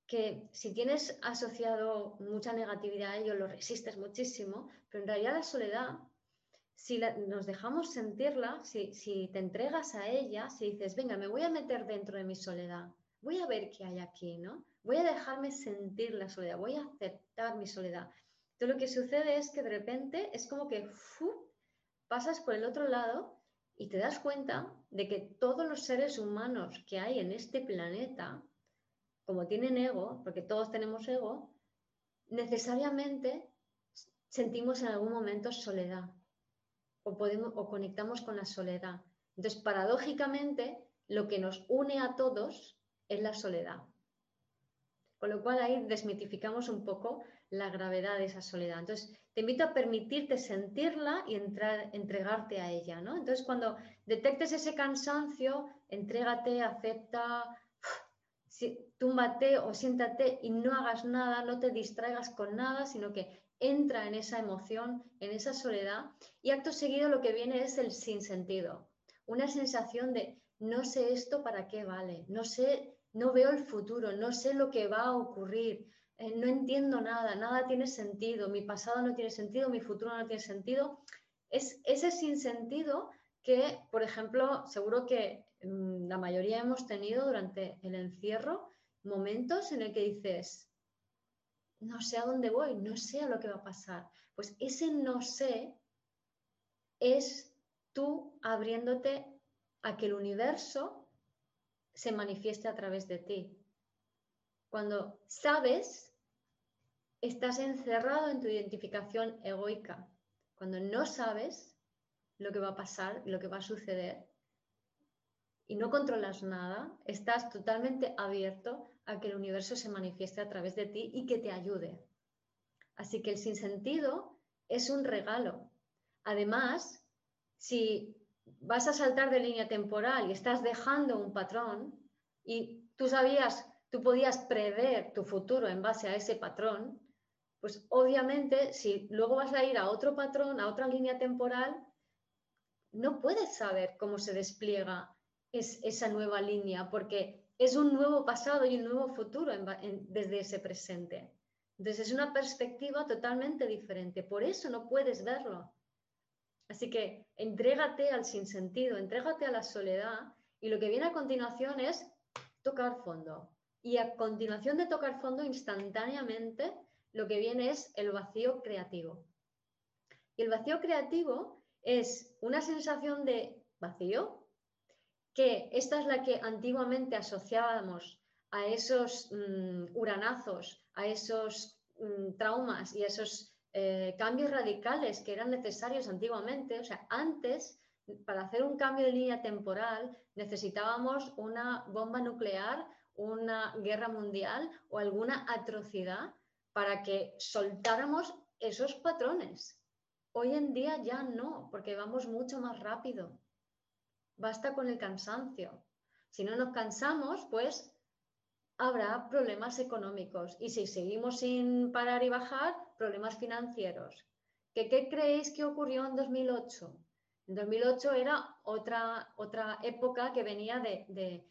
que si tienes asociado mucha negatividad a ello, lo resistes muchísimo, pero en realidad la soledad, si nos dejamos sentirla, si, si te entregas a ella, si dices, venga, me voy a meter dentro de mi soledad, voy a ver qué hay aquí, ¿no? Voy a dejarme sentir la soledad, voy a aceptar mi soledad. Entonces lo que sucede es que de repente es como que pasas por el otro lado y te das cuenta de que todos los seres humanos que hay en este planeta, como tienen ego, porque todos tenemos ego, necesariamente sentimos en algún momento soledad o, podemos, o conectamos con la soledad. Entonces, paradójicamente, lo que nos une a todos es la soledad. Con lo cual ahí desmitificamos un poco la gravedad de esa soledad. Entonces, te invito a permitirte sentirla y entrar, entregarte a ella, ¿no? Entonces, cuando detectes ese cansancio, entrégate, acepta, túmbate o siéntate y no hagas nada, no te distraigas con nada, sino que entra en esa emoción, en esa soledad y acto seguido lo que viene es el sinsentido, una sensación de no sé esto para qué vale, no sé, no veo el futuro, no sé lo que va a ocurrir, eh, no entiendo nada, nada tiene sentido, mi pasado no tiene sentido, mi futuro no tiene sentido. Es ese sinsentido que, por ejemplo, seguro que mm, la mayoría hemos tenido durante el encierro momentos en el que dices, no sé a dónde voy, no sé a lo que va a pasar. Pues ese no sé es tú abriéndote a que el universo se manifieste a través de ti. Cuando sabes estás encerrado en tu identificación egoica. Cuando no sabes, lo que va a pasar, lo que va a suceder, y no controlas nada, estás totalmente abierto a que el universo se manifieste a través de ti y que te ayude. Así que el sinsentido es un regalo. Además, si vas a saltar de línea temporal y estás dejando un patrón y tú sabías, tú podías prever tu futuro en base a ese patrón, pues obviamente si luego vas a ir a otro patrón, a otra línea temporal, no puedes saber cómo se despliega es esa nueva línea, porque es un nuevo pasado y un nuevo futuro desde ese presente. Entonces es una perspectiva totalmente diferente, por eso no puedes verlo. Así que entrégate al sinsentido, entrégate a la soledad y lo que viene a continuación es tocar fondo. Y a continuación de tocar fondo, instantáneamente, lo que viene es el vacío creativo. Y el vacío creativo es una sensación de vacío, que esta es la que antiguamente asociábamos a esos mm, uranazos, a esos mm, traumas y a esos eh, cambios radicales que eran necesarios antiguamente. O sea, antes, para hacer un cambio de línea temporal, necesitábamos una bomba nuclear, una guerra mundial o alguna atrocidad para que soltáramos esos patrones. Hoy en día ya no, porque vamos mucho más rápido basta con el cansancio. Si no nos cansamos, pues habrá problemas económicos y si seguimos sin parar y bajar, problemas financieros. ¿Qué, creéis que ocurrió en 2008? En 2008 era otra, otra época que venía de,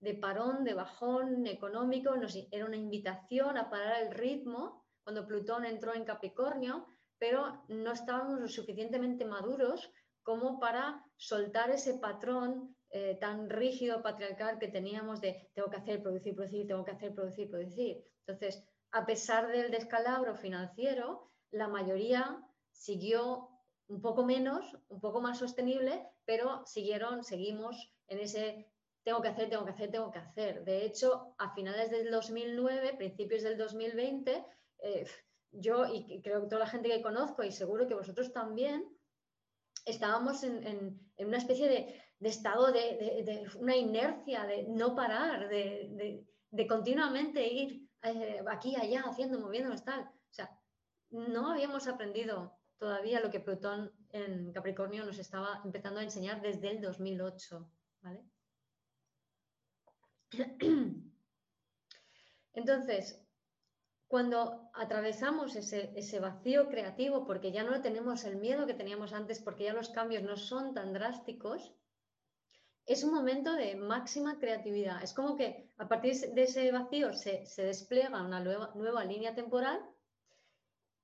de, parón, de bajón económico, era una invitación a parar el ritmo cuando Plutón entró en Capricornio, pero no estábamos lo suficientemente maduros como para soltar ese patrón eh, tan rígido patriarcal que teníamos de tengo que hacer, producir, producir, tengo que hacer, producir, producir. Entonces, a pesar del descalabro financiero, la mayoría siguió un poco menos, un poco más sostenible, pero siguieron, seguimos en ese tengo que hacer, tengo que hacer, tengo que hacer. De hecho, a finales del 2009, principios del 2020, eh, yo y creo que toda la gente que conozco y seguro que vosotros también, estábamos en, una especie de, estado de, una inercia, de no parar, de, continuamente ir eh, aquí, allá, haciendo, moviéndonos, tal. O sea, no habíamos aprendido todavía lo que Plutón en Capricornio nos estaba empezando a enseñar desde el 2008, ¿vale? Entonces, cuando atravesamos ese, vacío creativo, porque ya no tenemos el miedo que teníamos antes, porque ya los cambios no son tan drásticos, es un momento de máxima creatividad. Es como que a partir de ese vacío se, despliega una nueva, línea temporal,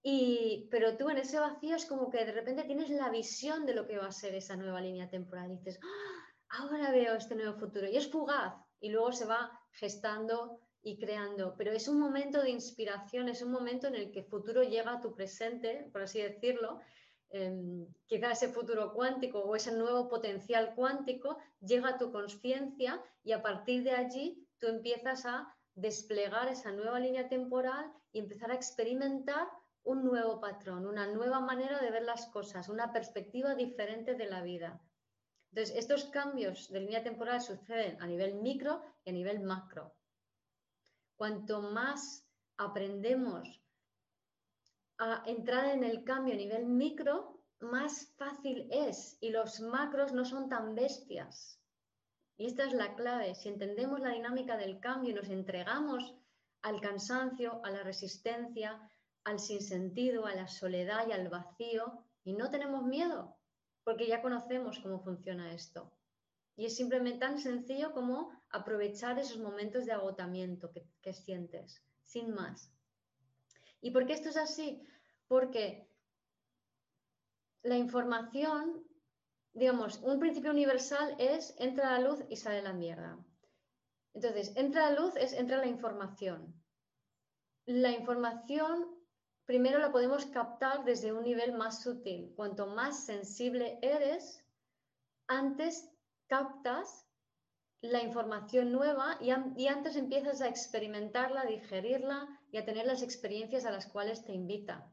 y, pero tú en ese vacío es como que de repente tienes la visión de lo que va a ser esa nueva línea temporal. Y dices, ¡Ah! ahora veo este nuevo futuro. Y es fugaz. Y luego se va gestando y creando, pero es un momento de inspiración, es un momento en el que futuro llega a tu presente, por así decirlo, eh, quizá ese futuro cuántico o ese nuevo potencial cuántico llega a tu conciencia y a partir de allí tú empiezas a desplegar esa nueva línea temporal y empezar a experimentar un nuevo patrón, una nueva manera de ver las cosas, una perspectiva diferente de la vida. Entonces, estos cambios de línea temporal suceden a nivel micro y a nivel macro. Cuanto más aprendemos a entrar en el cambio a nivel micro, más fácil es y los macros no son tan bestias. Y esta es la clave. Si entendemos la dinámica del cambio y nos entregamos al cansancio, a la resistencia, al sinsentido, a la soledad y al vacío, y no tenemos miedo, porque ya conocemos cómo funciona esto. Y es simplemente tan sencillo como aprovechar esos momentos de agotamiento que, sientes, sin más. ¿Y por qué esto es así? Porque la información, digamos, un principio universal es entra la luz y sale la mierda. Entonces, entra la luz es entra la información. La información primero la podemos captar desde un nivel más sutil. Cuanto más sensible eres, antes captas la información nueva y, antes empiezas a experimentarla, a digerirla y a tener las experiencias a las cuales te invita.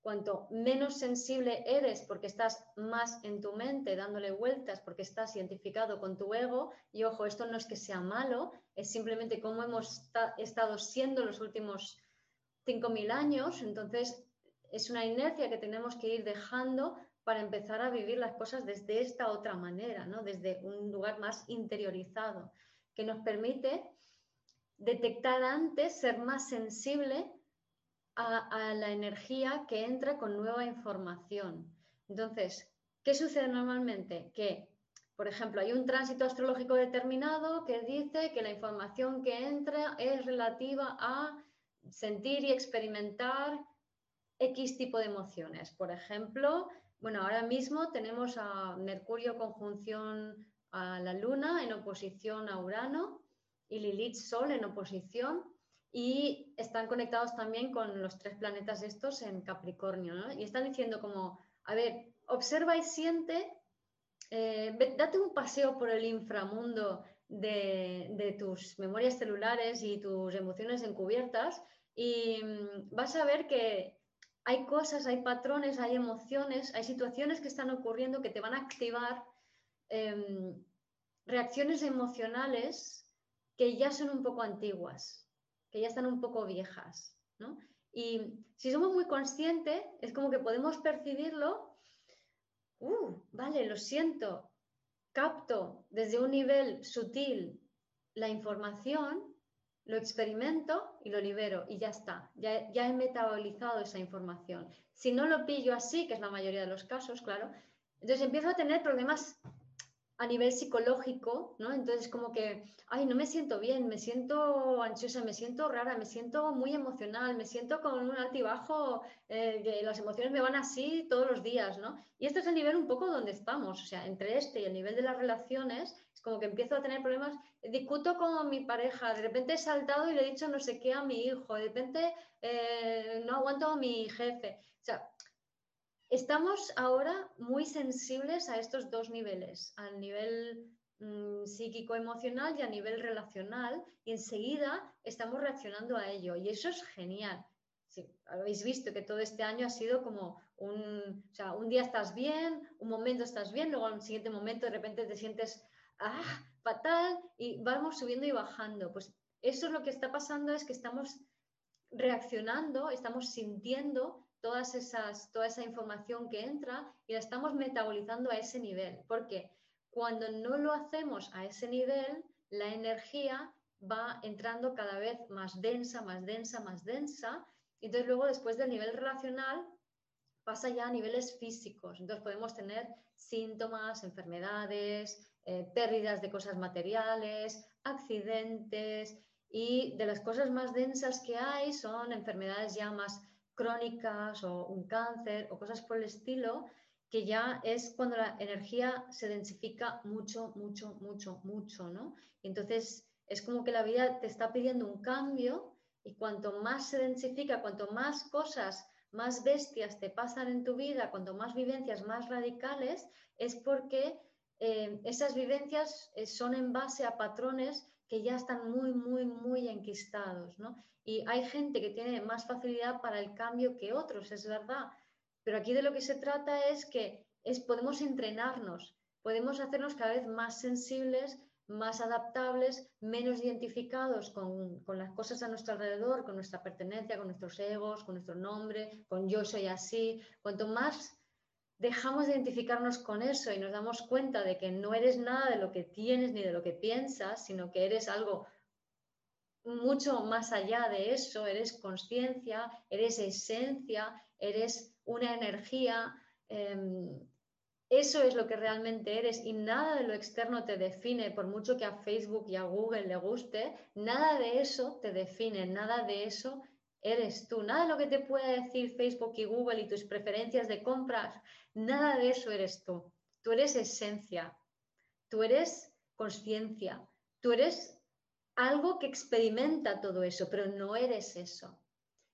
cuanto menos sensible eres porque estás más en tu mente dándole vueltas, porque estás identificado con tu ego, y ojo, esto no es que sea malo, es simplemente cómo hemos estado siendo los últimos 5.000 años, entonces es una inercia que tenemos que ir dejando para empezar a vivir las cosas desde esta otra manera, ¿no? desde un lugar más interiorizado, que nos permite detectar antes, ser más sensible a, la energía que entra con nueva información. Entonces, ¿qué sucede normalmente? Que, por ejemplo, hay un tránsito astrológico determinado que dice que la información que entra es relativa a sentir y experimentar X tipo de emociones. Por ejemplo, bueno, ahora mismo tenemos a Mercurio conjunción a la Luna en oposición a Urano y Lilith Sol en oposición y están conectados también con los tres planetas estos en Capricornio, ¿no? Y están diciendo como, a ver, observa y siente, eh, date un paseo por el inframundo de, tus memorias celulares y tus emociones encubiertas y mm, vas a ver que hay cosas, hay patrones, hay emociones, hay situaciones que están ocurriendo que te van a activar em, reacciones emocionales que ya son un poco antiguas que ya están un poco viejas, ¿no? Y si somos muy conscientes, es como que podemos percibirlo, uh, vale, lo siento, capto desde un nivel sutil la información, lo experimento y lo libero y ya está, ya, ya he metabolizado esa información. Si no lo pillo así, que es la mayoría de los casos, claro, entonces empiezo a tener problemas a nivel psicológico, ¿no? Entonces como que, ay, no me siento bien, me siento ansiosa, me siento rara, me siento muy emocional, me siento con un altibajo, eh, las emociones me van así todos los días, ¿no? Y este es el nivel un poco donde estamos, o sea, entre este y el nivel de las relaciones, es como que empiezo a tener problemas, discuto con mi pareja, de repente he saltado y le he dicho no sé qué a mi hijo, de repente eh, no aguanto a mi jefe, o sea, Estamos ahora muy sensibles a estos dos niveles, al nivel mm, psíquico-emocional y a nivel relacional, y enseguida estamos reaccionando a ello. Y eso es genial. habéis visto que todo este año ha sido como un, o sea, un día estás bien, un momento estás bien, luego un siguiente momento de repente te sientes ah, fatal y vamos subiendo y bajando. Pues eso es lo que está pasando, es que estamos reaccionando, estamos sintiendo todas esas, toda esa información que entra y la estamos metabolizando a ese nivel. Porque cuando no lo hacemos a ese nivel, la energía va entrando cada vez más densa, más densa, más densa. Y entonces luego después del nivel relacional pasa ya a niveles físicos. Entonces podemos tener síntomas, enfermedades, eh, pérdidas de cosas materiales, accidentes y de las cosas más densas que hay son enfermedades ya más crónicas o un cáncer o cosas por el estilo, que ya es cuando la energía se densifica mucho, mucho, mucho, mucho, ¿no? entonces es como que la vida te está pidiendo un cambio y cuanto más se densifica, cuanto más cosas, más bestias te pasan en tu vida, cuanto más vivencias más radicales, es porque eh, esas vivencias eh, son en base a patrones que ya están muy, muy, muy enquistados, ¿no? Y hay gente que tiene más facilidad para el cambio que otros, es verdad. Pero aquí de lo que se trata es que es, podemos entrenarnos, podemos hacernos cada vez más sensibles, más adaptables, menos identificados con, con, las cosas a nuestro alrededor, con nuestra pertenencia, con nuestros egos, con nuestro nombre, con yo soy así. Cuanto más dejamos de identificarnos con eso y nos damos cuenta de que no eres nada de lo que tienes ni de lo que piensas, sino que eres algo mucho más allá de eso, eres conciencia, eres esencia, eres una energía. Em, eso es lo que realmente eres y nada de lo externo te define, por mucho que a Facebook y a Google le guste, nada de eso te define, nada de eso eres tú. Nada de lo que te pueda decir Facebook y Google y tus preferencias de compras, nada de eso eres tú. Tú eres esencia, tú eres conciencia, tú eres algo que experimenta todo eso, pero no eres eso.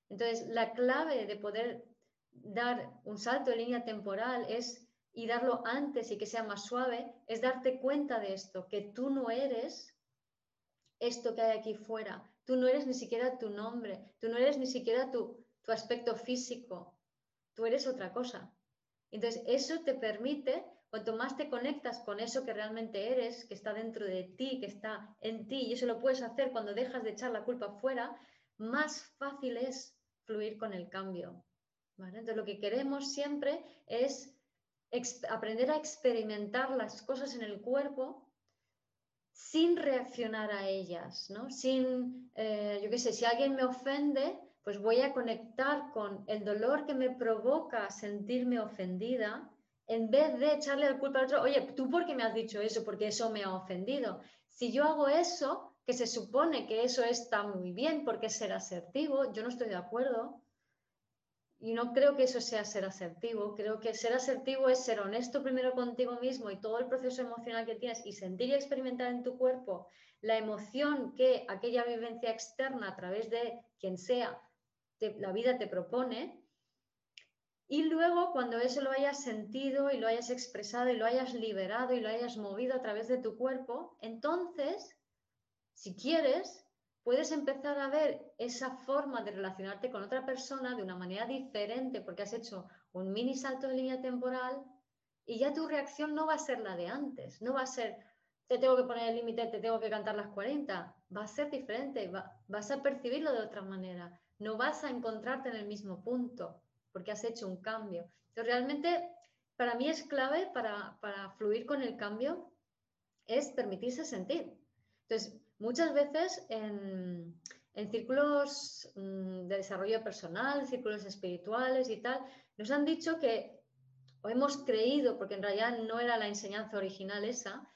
Entonces, la clave de poder dar un salto de línea temporal es y darlo antes y que sea más suave, es darte cuenta de esto, que tú no eres esto que hay aquí fuera, Tú no eres ni siquiera tu nombre, tú no eres ni siquiera tu, aspecto físico. tú eres otra cosa. Entonces, eso te permite, cuanto más te conectas con eso que realmente eres, que está dentro de ti, que está en ti, y eso lo puedes hacer cuando dejas de echar la culpa fuera, más fácil es fluir con el cambio. Entonces, lo que queremos siempre es aprender a experimentar las cosas en el cuerpo sin reaccionar a ellas, ¿no? Sin, eh, yo qué sé, si alguien me ofende, pues voy a conectar con el dolor que me provoca sentirme ofendida, en vez de echarle la culpa al otro, oye, ¿tú por qué me has dicho eso? Porque eso me ha ofendido. Si yo hago eso, que se supone que eso está muy bien porque ser asertivo, yo no estoy de acuerdo, y no creo que eso sea ser asertivo, creo que ser asertivo es ser honesto primero contigo mismo y todo el proceso emocional que tienes y sentir y experimentar en tu cuerpo la emoción que aquella vivencia externa a través de quien sea la vida te propone. Y luego cuando eso lo hayas sentido y lo hayas expresado y lo hayas liberado y lo hayas movido a través de tu cuerpo, entonces, si quieres, puedes empezar a ver esa forma de relacionarte con otra persona de una manera diferente porque has hecho un mini salto de línea temporal y ya tu reacción no va a ser la de antes, no va a ser te tengo que poner el límite, te tengo que cantar las 40, va a ser diferente, vas a percibirlo de otra manera, no vas a encontrarte en el mismo punto porque has hecho un cambio. Entonces, realmente para mí es clave para, para fluir con el cambio, es permitirse sentir. Entonces, Muchas veces en, círculos mm, de desarrollo personal, círculos espirituales y tal, nos han dicho que, o hemos creído, porque en realidad no era la enseñanza original esa,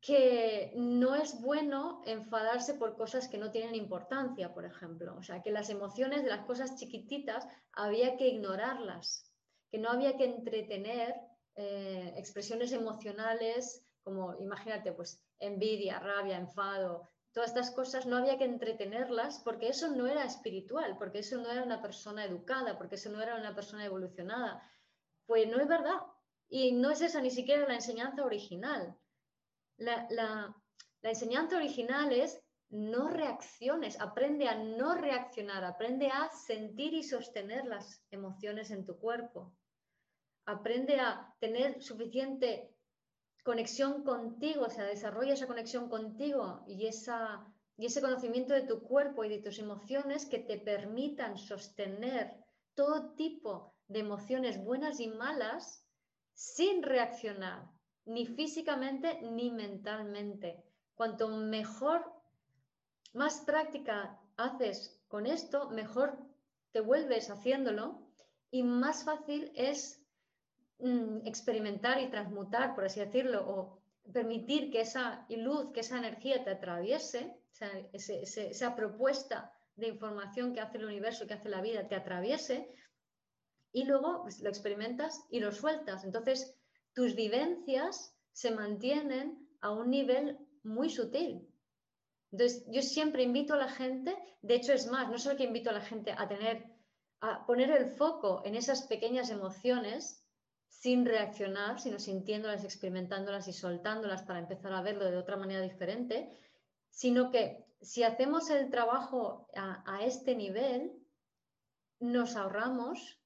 que no es bueno enfadarse por cosas que no tienen importancia, por ejemplo. O sea, que las emociones de las cosas chiquititas había que ignorarlas, que no había que entretener eh, expresiones emocionales como, imagínate, pues envidia, rabia, enfado, todas estas cosas no había que entretenerlas porque eso no era espiritual, porque eso no era una persona educada, porque eso no era una persona evolucionada. Pues no es verdad. Y no es esa ni siquiera la enseñanza original. La, la enseñanza original es no reacciones, aprende a no reaccionar, aprende a sentir y sostener las emociones en tu cuerpo. Aprende a tener suficiente conexión contigo, o sea, desarrolla esa conexión contigo y, esa, y ese conocimiento de tu cuerpo y de tus emociones que te permitan sostener todo tipo de emociones buenas y malas sin reaccionar, ni físicamente ni mentalmente. Cuanto mejor, más práctica haces con esto, mejor te vuelves haciéndolo y más fácil es Mm, experimentar y transmutar, por así decirlo, o permitir que esa luz, que esa energía te atraviese, esa propuesta de información que hace el universo, que hace la vida, te atraviese, y luego pues, lo experimentas y lo sueltas. Entonces, tus vivencias se mantienen a un nivel muy sutil. Entonces, yo siempre invito a la gente, de hecho es más, no solo que invito a la gente a tener, a poner el foco en esas pequeñas emociones, sin reaccionar, sino sintiéndolas, experimentándolas y soltándolas para empezar a verlo de otra manera diferente, sino que si hacemos el trabajo a, este nivel, nos ahorramos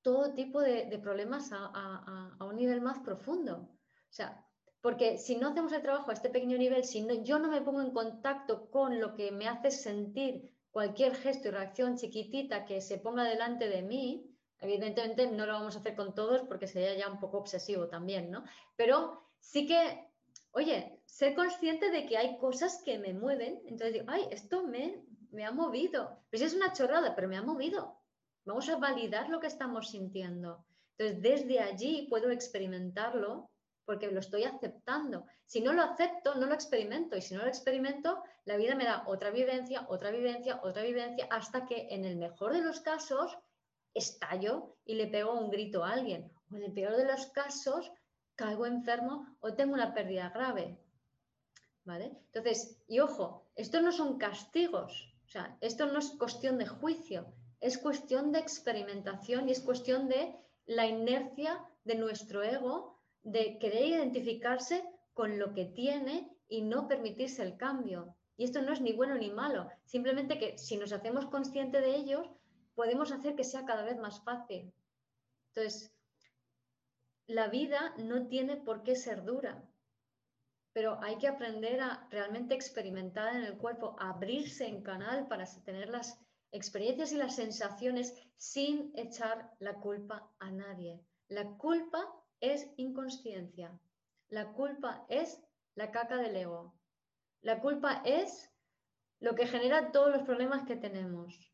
todo tipo de, problemas a, un nivel más profundo. O sea, porque si no hacemos el trabajo a este pequeño nivel, si yo no me pongo en contacto con lo que me hace sentir cualquier gesto y reacción chiquitita que se ponga delante de mí, Evidentemente no lo vamos a hacer con todos porque sería ya un poco obsesivo también, ¿no? Pero sí que, oye, ser consciente de que hay cosas que me mueven, entonces digo, ay, esto me, me ha movido. Pues es una chorrada, pero me ha movido. Vamos a validar lo que estamos sintiendo. Entonces, desde allí puedo experimentarlo porque lo estoy aceptando. Si no lo acepto, no lo experimento. Y si no lo experimento, la vida me da otra vivencia, otra vivencia, otra vivencia, hasta que en el mejor de los casos estallo y le pego un grito a alguien. O en el peor de los casos, caigo enfermo o tengo una pérdida grave. ¿Vale? Entonces, y ojo, esto no son castigos, o sea, esto no es cuestión de juicio, es cuestión de experimentación y es cuestión de la inercia de nuestro ego de querer identificarse con lo que tiene y no permitirse el cambio. Y esto no es ni bueno ni malo, simplemente que si nos hacemos consciente de ellos, podemos hacer que sea cada vez más fácil. Entonces, la vida no tiene por qué ser dura, pero hay que aprender a realmente experimentar en el cuerpo, abrirse en canal para tener las experiencias y las sensaciones sin echar la culpa a nadie. La culpa es inconsciencia. La culpa es la caca del ego. La culpa es lo que genera todos los problemas que tenemos.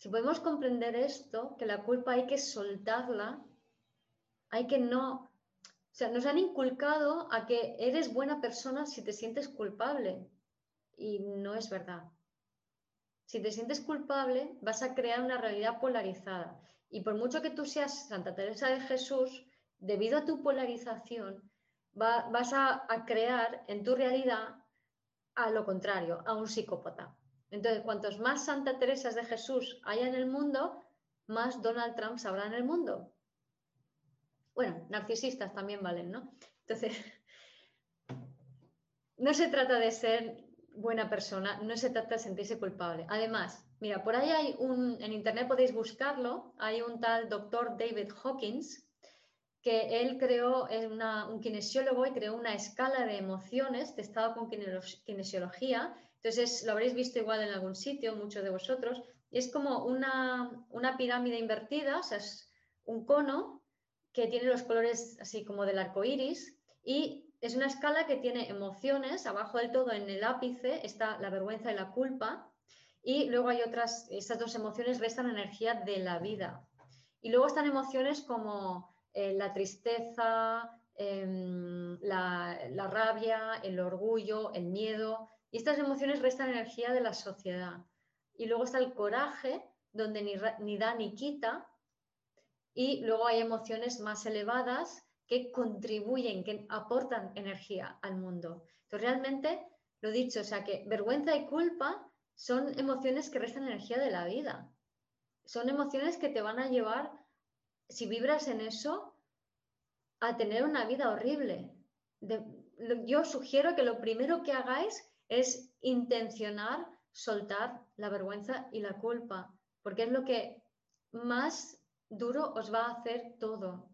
Si podemos comprender esto, que la culpa hay que soltarla, hay que no... O sea, nos han inculcado a que eres buena persona si te sientes culpable. Y no es verdad. Si te sientes culpable, vas a crear una realidad polarizada. Y por mucho que tú seas Santa Teresa de Jesús, debido a tu polarización, vas a, crear en tu realidad a lo contrario, a un psicópata. Entonces, cuantos más Santa Teresa de Jesús haya en el mundo, más Donald Trump habrá en el mundo. Bueno, narcisistas también valen, ¿no? Entonces, no se trata de ser buena persona, no se trata de sentirse culpable. Además, mira, por ahí hay un, en internet podéis buscarlo, hay un tal doctor David Hawkins, que él creó, es un kinesiólogo y creó una escala de emociones testado con kinesiología. Entonces, lo habréis visto igual en algún sitio, muchos de vosotros. es como una, una pirámide invertida, es un cono que tiene los colores así como del arco iris y es una escala que tiene emociones. Abajo del todo, en el ápice, está la vergüenza y la culpa. Y luego hay otras, estas dos emociones restan energía de la vida. Y luego están emociones como eh, la tristeza, em, la, rabia, el orgullo, el miedo. Y estas emociones restan energía de la sociedad. Y luego está el coraje, donde ni, ni da ni quita. Y luego hay emociones más elevadas que contribuyen, que aportan energía al mundo. Entonces, realmente, lo dicho, o sea, que vergüenza y culpa son emociones que restan energía de la vida. Son emociones que te van a llevar si vibras en eso, a tener una vida horrible. yo sugiero que lo primero que hagáis es intencionar soltar la vergüenza y la culpa, porque es lo que más duro os va a hacer todo.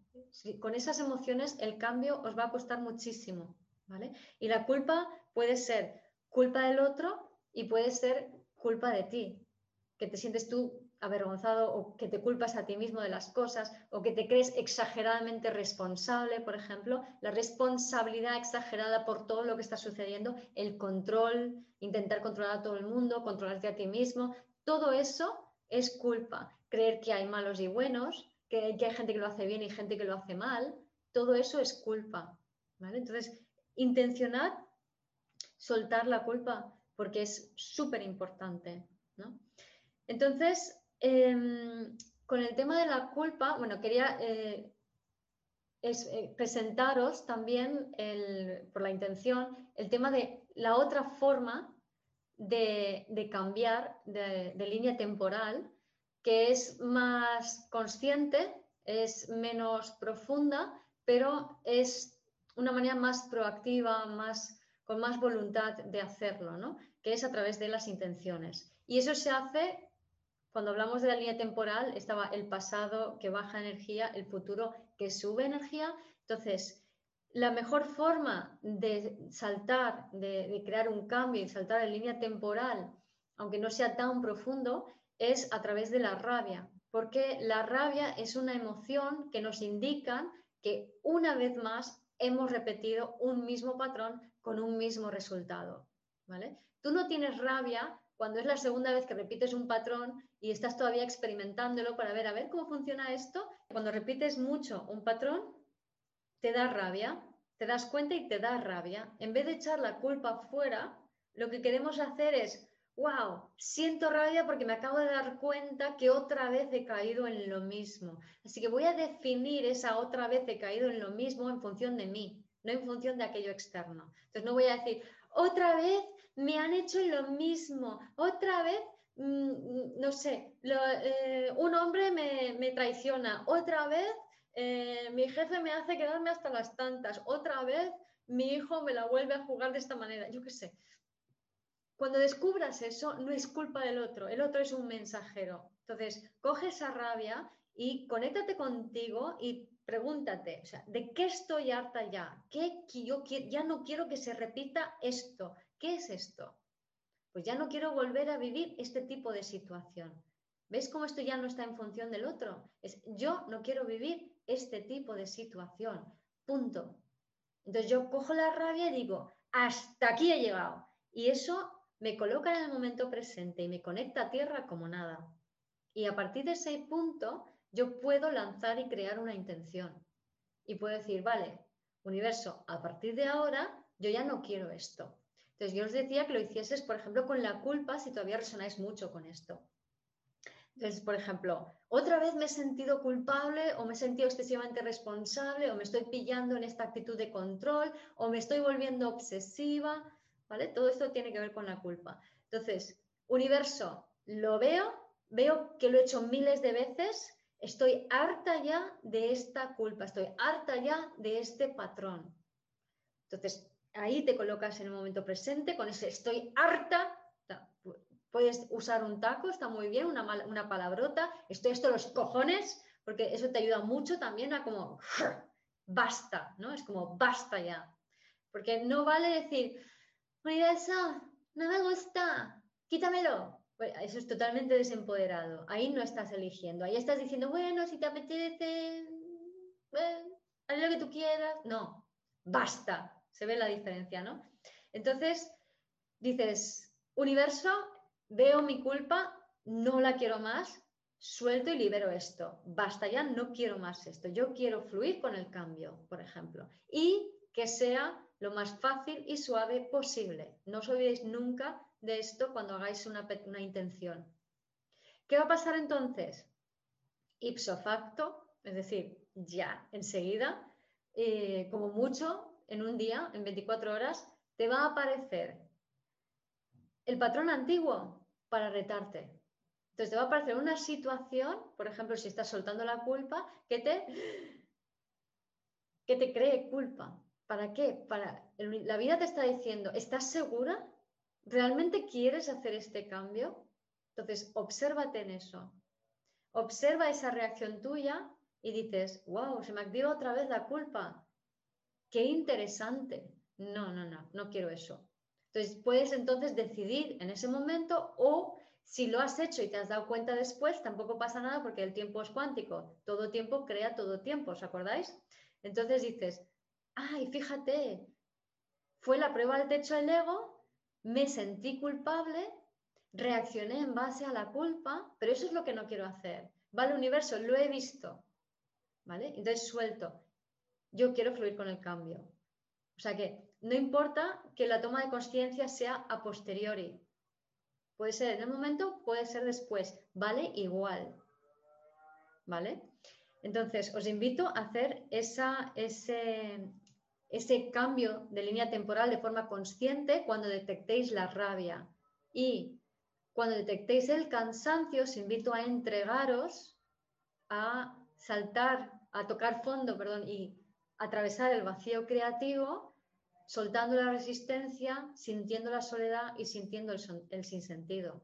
con esas emociones el cambio os va a costar muchísimo, ¿vale? Y la culpa puede ser culpa del otro y puede ser culpa de ti, que te sientes tú avergonzado o que te culpas a ti mismo de las cosas o que te crees exageradamente responsable, por ejemplo, la responsabilidad exagerada por todo lo que está sucediendo, el control, intentar controlar a todo el mundo, controlarte a ti mismo, todo eso es culpa. Creer que hay malos y buenos, que, hay gente que lo hace bien y gente que lo hace mal, todo eso es culpa. Entonces, intencionar soltar la culpa porque es súper importante. Entonces, Em, con el tema de la culpa, bueno, quería eh, eh, presentaros también, por la intención, el tema de la otra forma de, cambiar de, línea temporal, que es más consciente, es menos profunda, pero es una manera más proactiva, más, con más voluntad de hacerlo, ¿no? que es a través de las intenciones. Y eso se hace cuando hablamos de la línea temporal, estaba el pasado que baja energía, el futuro que sube energía. Entonces, la mejor forma de saltar, de, crear un cambio y saltar en línea temporal, aunque no sea tan profundo, es a través de la rabia, porque la rabia es una emoción que nos indica que una vez más hemos repetido un mismo patrón con un mismo resultado. ¿vale? Tú no tienes rabia cuando es la segunda vez que repites un patrón y estás todavía experimentándolo para ver a ver cómo funciona esto, cuando repites mucho un patrón, te da rabia, te das cuenta y te da rabia. En vez de echar la culpa fuera, lo que queremos hacer es, wow, siento rabia porque me acabo de dar cuenta que otra vez he caído en lo mismo. Así que voy a definir esa otra vez he caído en lo mismo en función de mí, no en función de aquello externo. Entonces no voy a decir, otra vez me han hecho lo mismo. Otra vez, mm, no sé, eh, un hombre me, traiciona. Otra vez, eh, mi jefe me hace quedarme hasta las tantas. Otra vez, mi hijo me la vuelve a jugar de esta manera. Yo qué sé. Cuando descubras eso, no es culpa del otro. El otro es un mensajero. Entonces, coge esa rabia y conéctate contigo y pregúntate, o sea, ¿de qué estoy harta ya? ¿Qué yo ya no quiero que se repita esto? ¿Qué es esto? Pues ya no quiero volver a vivir este tipo de situación. ¿Ves cómo esto ya no está en función del otro? Es yo no quiero vivir este tipo de situación. Punto. Entonces yo cojo la rabia y digo, hasta aquí he llegado. Y eso me coloca en el momento presente y me conecta a tierra como nada. Y a partir de ese punto yo puedo lanzar y crear una intención. Y puedo decir, vale, universo, a partir de ahora yo ya no quiero esto. Entonces yo os decía que lo hicieses, por ejemplo, con la culpa si todavía resonáis mucho con esto. Entonces, por ejemplo, otra vez me he sentido culpable o me he sentido excesivamente responsable o me estoy pillando en esta actitud de control o me estoy volviendo obsesiva, ¿vale? Todo esto tiene que ver con la culpa. Entonces, universo, lo veo, veo que lo he hecho miles de veces, estoy harta ya de esta culpa, estoy harta ya de este patrón. Entonces, ahí te colocas en el momento presente con ese estoy harta Puedes usar un taco, está muy bien, una, una palabrota, esto, esto, los cojones, porque eso te ayuda mucho también a como, basta, ¿no? Es como, basta ya. Porque no vale decir, eso no me gusta, quítamelo. Pues eso es totalmente desempoderado. Ahí no estás eligiendo. Ahí estás diciendo, bueno, si te apetece, haz lo que tú quieras. No, basta. Se ve la diferencia, ¿no? Entonces, dices, universo, veo mi culpa, no la quiero más, suelto y libero esto. Basta ya, no quiero más esto. Yo quiero fluir con el cambio, por ejemplo. Y que sea lo más fácil y suave posible. No os olvidéis nunca de esto cuando hagáis una, una intención. ¿Qué va a pasar entonces? Ipso facto, es decir, ya, enseguida, eh, como mucho, en un día, en 24 horas, te va a aparecer el patrón antiguo para retarte. Entonces te va a aparecer una situación, por ejemplo, si estás soltando la culpa, que te, que te cree culpa. ¿Para qué? Para, la vida te está diciendo, ¿estás segura? ¿Realmente quieres hacer este cambio? Entonces, obsérvate en eso. Observa esa reacción tuya y dices, wow, se me activa otra vez la culpa. Qué interesante. No, no, no, no quiero eso. Entonces, puedes entonces decidir en ese momento o si lo has hecho y te has dado cuenta después, tampoco pasa nada porque el tiempo es cuántico. Todo tiempo crea todo tiempo, ¿os acordáis? Entonces dices, ay, fíjate, fue la prueba del techo del ego, me sentí culpable, reaccioné en base a la culpa, pero eso es lo que no quiero hacer. Vale, universo, lo he visto. ¿Vale? Entonces suelto. Yo quiero fluir con el cambio. O sea que no importa que la toma de conciencia sea a posteriori. Puede ser en el momento, puede ser después. Vale igual. ¿Vale? Entonces, os invito a hacer esa, ese, ese cambio de línea temporal de forma consciente cuando detectéis la rabia. Y cuando detectéis el cansancio, os invito a entregaros a saltar, a tocar fondo, perdón, y atravesar el vacío creativo, soltando la resistencia, sintiendo la soledad y sintiendo el, sinsentido.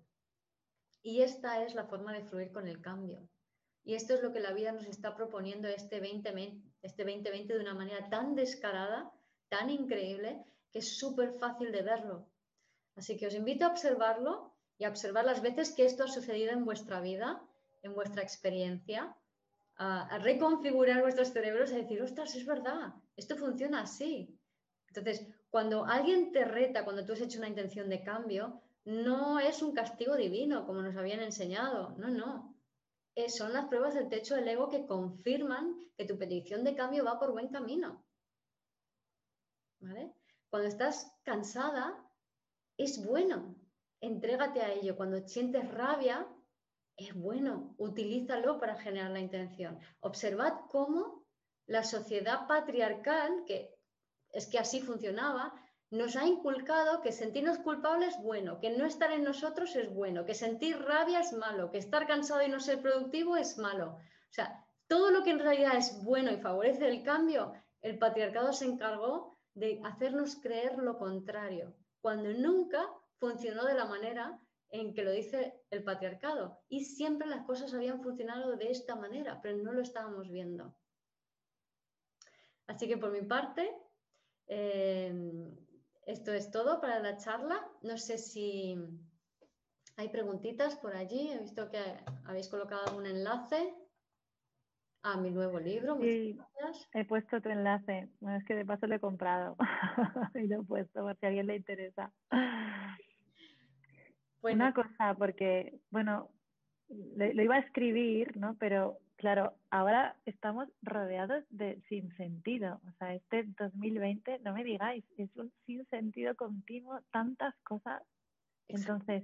Y esta es la forma de fluir con el cambio. Y esto es lo que la vida nos está proponiendo este 2020, este 2020 de una manera tan descarada, tan increíble, que es súper fácil de verlo. Así que os invito a observarlo y a observar las veces que esto ha sucedido en vuestra vida, en vuestra experiencia, a, reconfigurar vuestros cerebros y decir, ostras, es verdad, esto funciona así. Entonces, cuando alguien te reta, cuando tú has hecho una intención de cambio, no es un castigo divino, como nos habían enseñado, no, no. Eh, son las pruebas del techo del ego que confirman que tu petición de cambio va por buen camino. ¿Vale? Cuando estás cansada, es bueno, entrégate a ello. Cuando sientes rabia, es bueno, utilízalo para generar la intención. Observad cómo la sociedad patriarcal, que es que así funcionaba, nos ha inculcado que sentirnos culpables es bueno, que no estar en nosotros es bueno, que sentir rabia es malo, que estar cansado y no ser productivo es malo. O sea, todo lo que en realidad es bueno y favorece el cambio, el patriarcado se encargó de hacernos creer lo contrario, cuando nunca funcionó de la manera en que lo dice el patriarcado. Y siempre las cosas habían funcionado de esta manera, pero no lo estábamos viendo. Así que por mi parte, em, esto es todo para la charla. No sé si hay preguntitas por allí. He visto que habéis colocado un enlace a mi nuevo libro. Sí, he puesto tu enlace. Bueno, es que de paso lo he comprado y lo he puesto por si a alguien le interesa. Una cosa, porque, bueno, lo, iba a escribir, ¿no? Pero, claro, ahora estamos rodeados de sin sentido. O sea, este 2020, no me digáis, es un sin sentido continuo, tantas cosas. Entonces,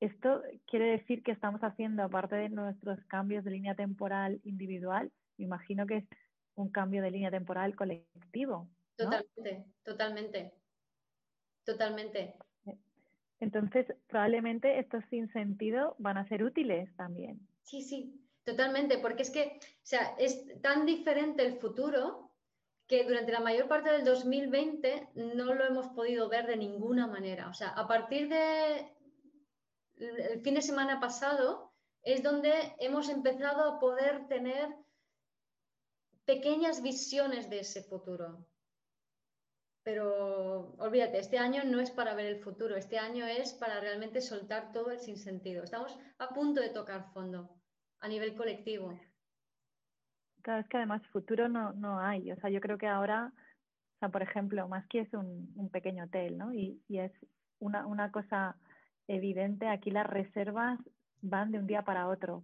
esto quiere decir que estamos haciendo, aparte de nuestros cambios de línea temporal individual, me imagino que es un cambio de línea temporal colectivo. Totalmente, totalmente, totalmente. Entonces, probablemente estos sin sentido van a ser útiles también. Sí, sí, totalmente, porque es que, o sea, es tan diferente el futuro que durante la mayor parte del 2020 no lo hemos podido ver de ninguna manera. O sea, a partir de el fin de semana pasado es donde hemos empezado a poder tener pequeñas visiones de ese futuro. Pero olvídate, este año no es para ver el futuro, este año es para realmente soltar todo el sinsentido. Estamos a punto de tocar fondo a nivel colectivo. Claro, es que además futuro no, no hay. O sea, yo creo que ahora, o sea, por ejemplo, más que es un, un pequeño hotel, ¿no? Y, y es una, una cosa evidente, aquí las reservas van de un día para otro.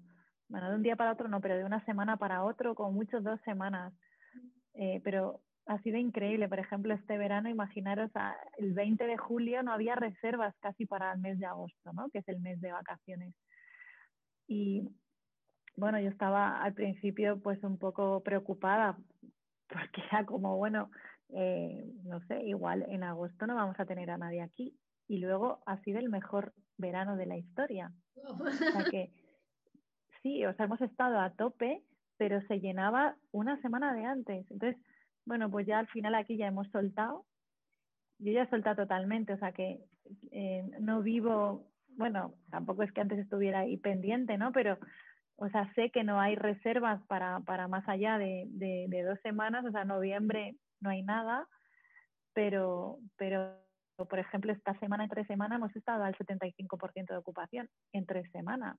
Bueno, de un día para otro no, pero de una semana para otro, como mucho dos semanas. Eh, pero ha sido increíble. Por ejemplo, este verano, imaginaros, el 20 de julio no había reservas casi para el mes de agosto, ¿no? que es el mes de vacaciones. Y bueno, yo estaba al principio pues un poco preocupada porque era como, bueno, eh, no sé, igual en agosto no vamos a tener a nadie aquí y luego ha sido el mejor verano de la historia. O sea que sí, o sea, hemos estado a tope, pero se llenaba una semana de antes. Entonces, bueno, pues ya al final aquí ya hemos soltado. Yo ya he soltado totalmente, o sea que eh, no vivo, bueno, tampoco es que antes estuviera ahí pendiente, ¿no? Pero, o sea, sé que no hay reservas para, para más allá de, de, de dos semanas, o sea, noviembre no hay nada, pero, pero por ejemplo, esta semana, en tres semanas, hemos estado al 75% de ocupación en tres semanas.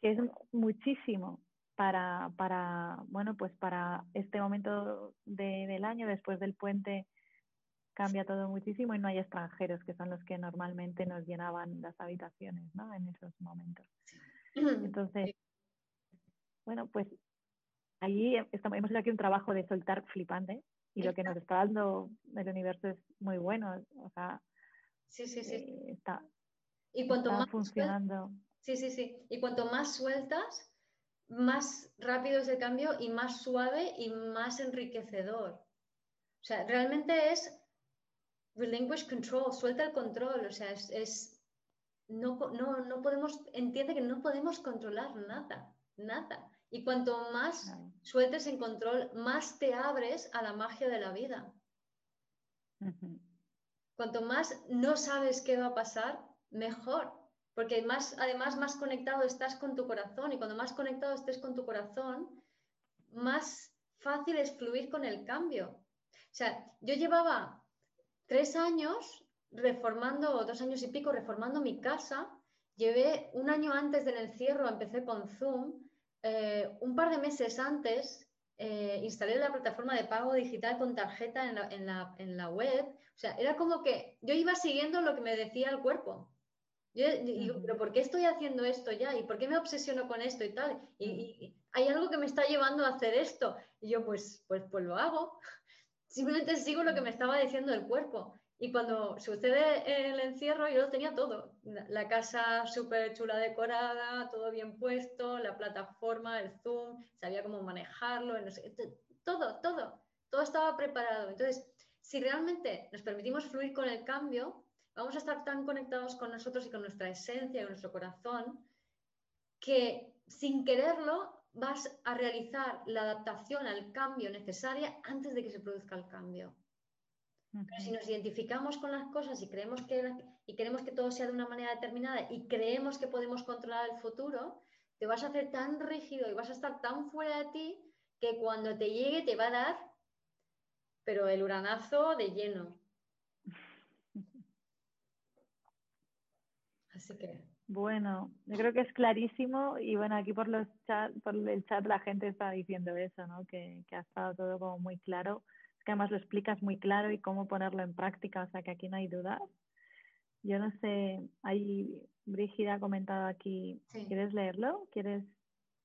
Que es muchísimo para, para, bueno, pues para este momento del año, después del puente, cambia todo muchísimo y no hay extranjeros, que son los que normalmente nos llenaban las habitaciones, ¿no? En esos momentos. Entonces, bueno, pues allí estamos, hemos hecho aquí un trabajo de soltar flipante, y lo que nos está dando el universo es muy bueno. O sea, sí, sí, sí. Eh, está, y cuanto más funcionando. Sí, sí, sí. Y cuanto más sueltas, más rápido es el cambio y más suave y más enriquecedor. O sea, realmente es relinquish control, suelta el control. O sea, es, es no, no, no podemos, entiende que no podemos controlar nada, nada. Y cuanto más sueltes en control, más te abres a la magia de la vida. Cuanto más no sabes qué va a pasar, mejor. Porque más, además más conectado estás con tu corazón y cuando más conectado estés con tu corazón, más fácil es fluir con el cambio. O sea, yo llevaba tres años reformando, dos años y pico reformando mi casa. Llevé un año antes del encierro, empecé con Zoom eh, un par de meses antes eh, instalé la plataforma de pago digital con tarjeta en la, web. O sea, era como que yo iba siguiendo lo que me decía el cuerpo. Yo digo, pero ¿por qué estoy haciendo esto ya? ¿Y por qué me obsesiono con esto y tal? Y, hay algo que me está llevando a hacer esto. Y yo, pues, pues, pues lo hago. Simplemente sigo lo que me estaba diciendo el cuerpo. Y cuando sucede el encierro, yo lo tenía todo. La casa súper chula decorada, todo bien puesto, la plataforma, el Zoom, sabía cómo manejarlo, todo, todo, todo estaba preparado. Entonces, si realmente nos permitimos fluir con el cambio, vamos a estar tan conectados con nosotros y con nuestra esencia y con nuestro corazón, que sin quererlo vas a realizar la adaptación al cambio necesaria antes de que se produzca el cambio. Pero si nos identificamos con las cosas y, creemos que, y queremos que todo sea de una manera determinada y creemos que podemos controlar el futuro, te vas a hacer tan rígido y vas a estar tan fuera de ti que cuando te llegue te va a dar, pero el uranazo de lleno. Así que. Bueno, yo creo que es clarísimo y bueno, aquí por los chat, por el chat la gente está diciendo eso, ¿no? Que, que ha estado todo como muy claro que además lo explicas muy claro y cómo ponerlo en práctica, o sea que aquí no hay dudas. Yo no sé, ahí Brígida ha comentado aquí, ¿quieres leerlo? ¿Quieres?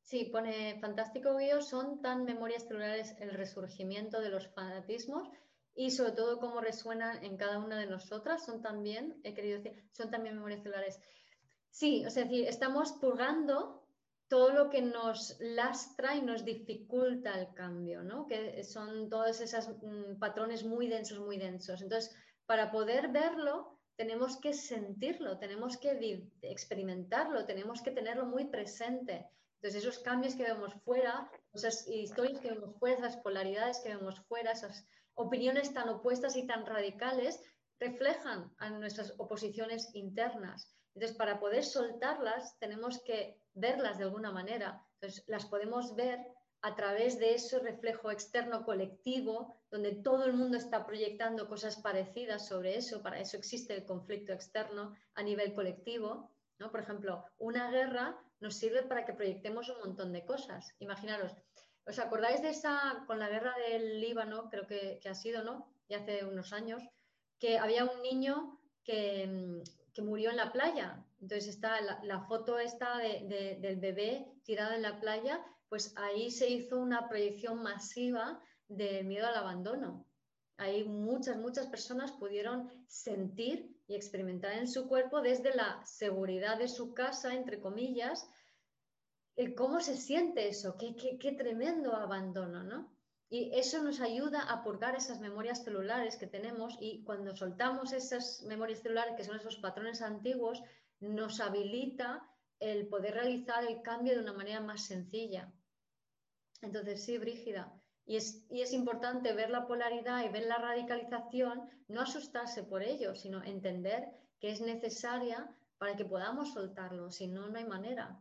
Sí, pone fantástico Guío, son tan memorias celulares el resurgimiento de los fanatismos y sobre todo cómo resuenan en cada una de nosotras, son también, he querido decir, son también memorias celulares. Sí, o sea, es decir, estamos purgando todo lo que nos lastra y nos dificulta el cambio, ¿no? que son todos esos mm, patrones muy densos, muy densos. Entonces, para poder verlo, tenemos que sentirlo, tenemos que experimentarlo, tenemos que tenerlo muy presente. Entonces, esos cambios que vemos fuera, esas historias que vemos fuera, esas polaridades que vemos fuera, esas opiniones tan opuestas y tan radicales, reflejan a nuestras oposiciones internas. Entonces, para poder soltarlas, tenemos que verlas de alguna manera. Entonces, las podemos ver a través de ese reflejo externo colectivo, donde todo el mundo está proyectando cosas parecidas sobre eso, para eso existe el conflicto externo a nivel colectivo. ¿no? Por ejemplo, una guerra nos sirve para que proyectemos un montón de cosas. Imaginaros, ¿os acordáis de esa, con la guerra del Líbano, creo que, ha sido, ¿no? Y hace unos años, que había un niño que, mm, que murió en la playa. Entonces está la, foto esta del bebé tirado en la playa, pues ahí se hizo una proyección masiva de miedo al abandono. Ahí muchas, muchas personas pudieron sentir y experimentar en su cuerpo desde la seguridad de su casa, entre comillas, el cómo se siente eso, qué, tremendo abandono, ¿no? Y eso nos ayuda a purgar esas memorias celulares que tenemos y cuando soltamos esas memorias celulares, que son esos patrones antiguos, nos habilita el poder realizar el cambio de una manera más sencilla. Entonces, sí, Brígida. Y es, y es importante ver la polaridad y ver la radicalización, no asustarse por ello, sino entender que es necesaria para que podamos soltarlo, si no, no hay manera.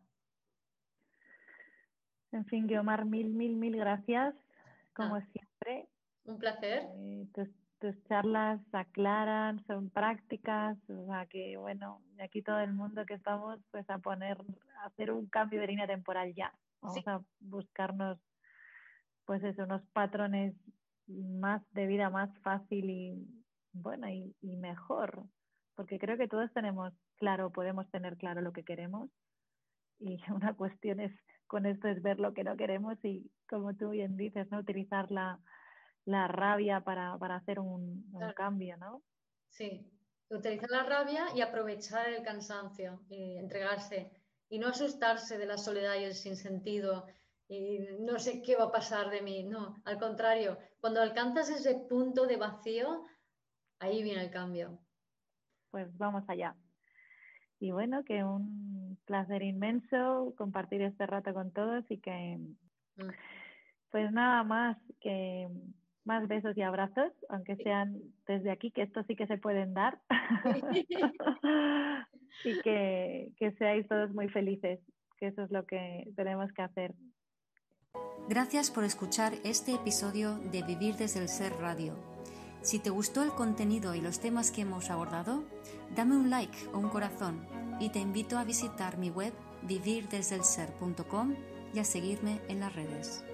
En fin, Guiomar, mil, mil, mil gracias como ah. siempre. Un placer. Eh, tus, charlas aclaran, son prácticas, o sea que bueno, aquí todo el mundo que estamos pues a poner, a hacer un cambio de línea temporal ya. Vamos a buscarnos pues eso, unos patrones más de vida más fácil y bueno y, y mejor, porque creo que todos tenemos claro, podemos tener claro lo que queremos y una cuestión es con esto es ver lo que no queremos y como tú bien dices, ¿no? Utilizar la, rabia para, hacer un, cambio, ¿no? Sí, utilizar la rabia y aprovechar el cansancio y entregarse y no asustarse de la soledad y el sinsentido y no sé qué va a pasar de mí, no, al contrario, cuando alcanzas ese punto de vacío, ahí viene el cambio. Pues vamos allá. Y bueno, que un placer inmenso compartir este rato con todos y que, mm. pues nada más, que más besos y abrazos, aunque sean desde aquí, que estos sí que se pueden dar. y que, que seáis todos muy felices, que eso es lo que tenemos que hacer. Gracias por escuchar este episodio de Vivir desde el Ser Radio. Si te gustó el contenido y los temas que hemos abordado, dame un like o un corazón y te invito a visitar mi web vivirdesdelser.com y a seguirme en las redes.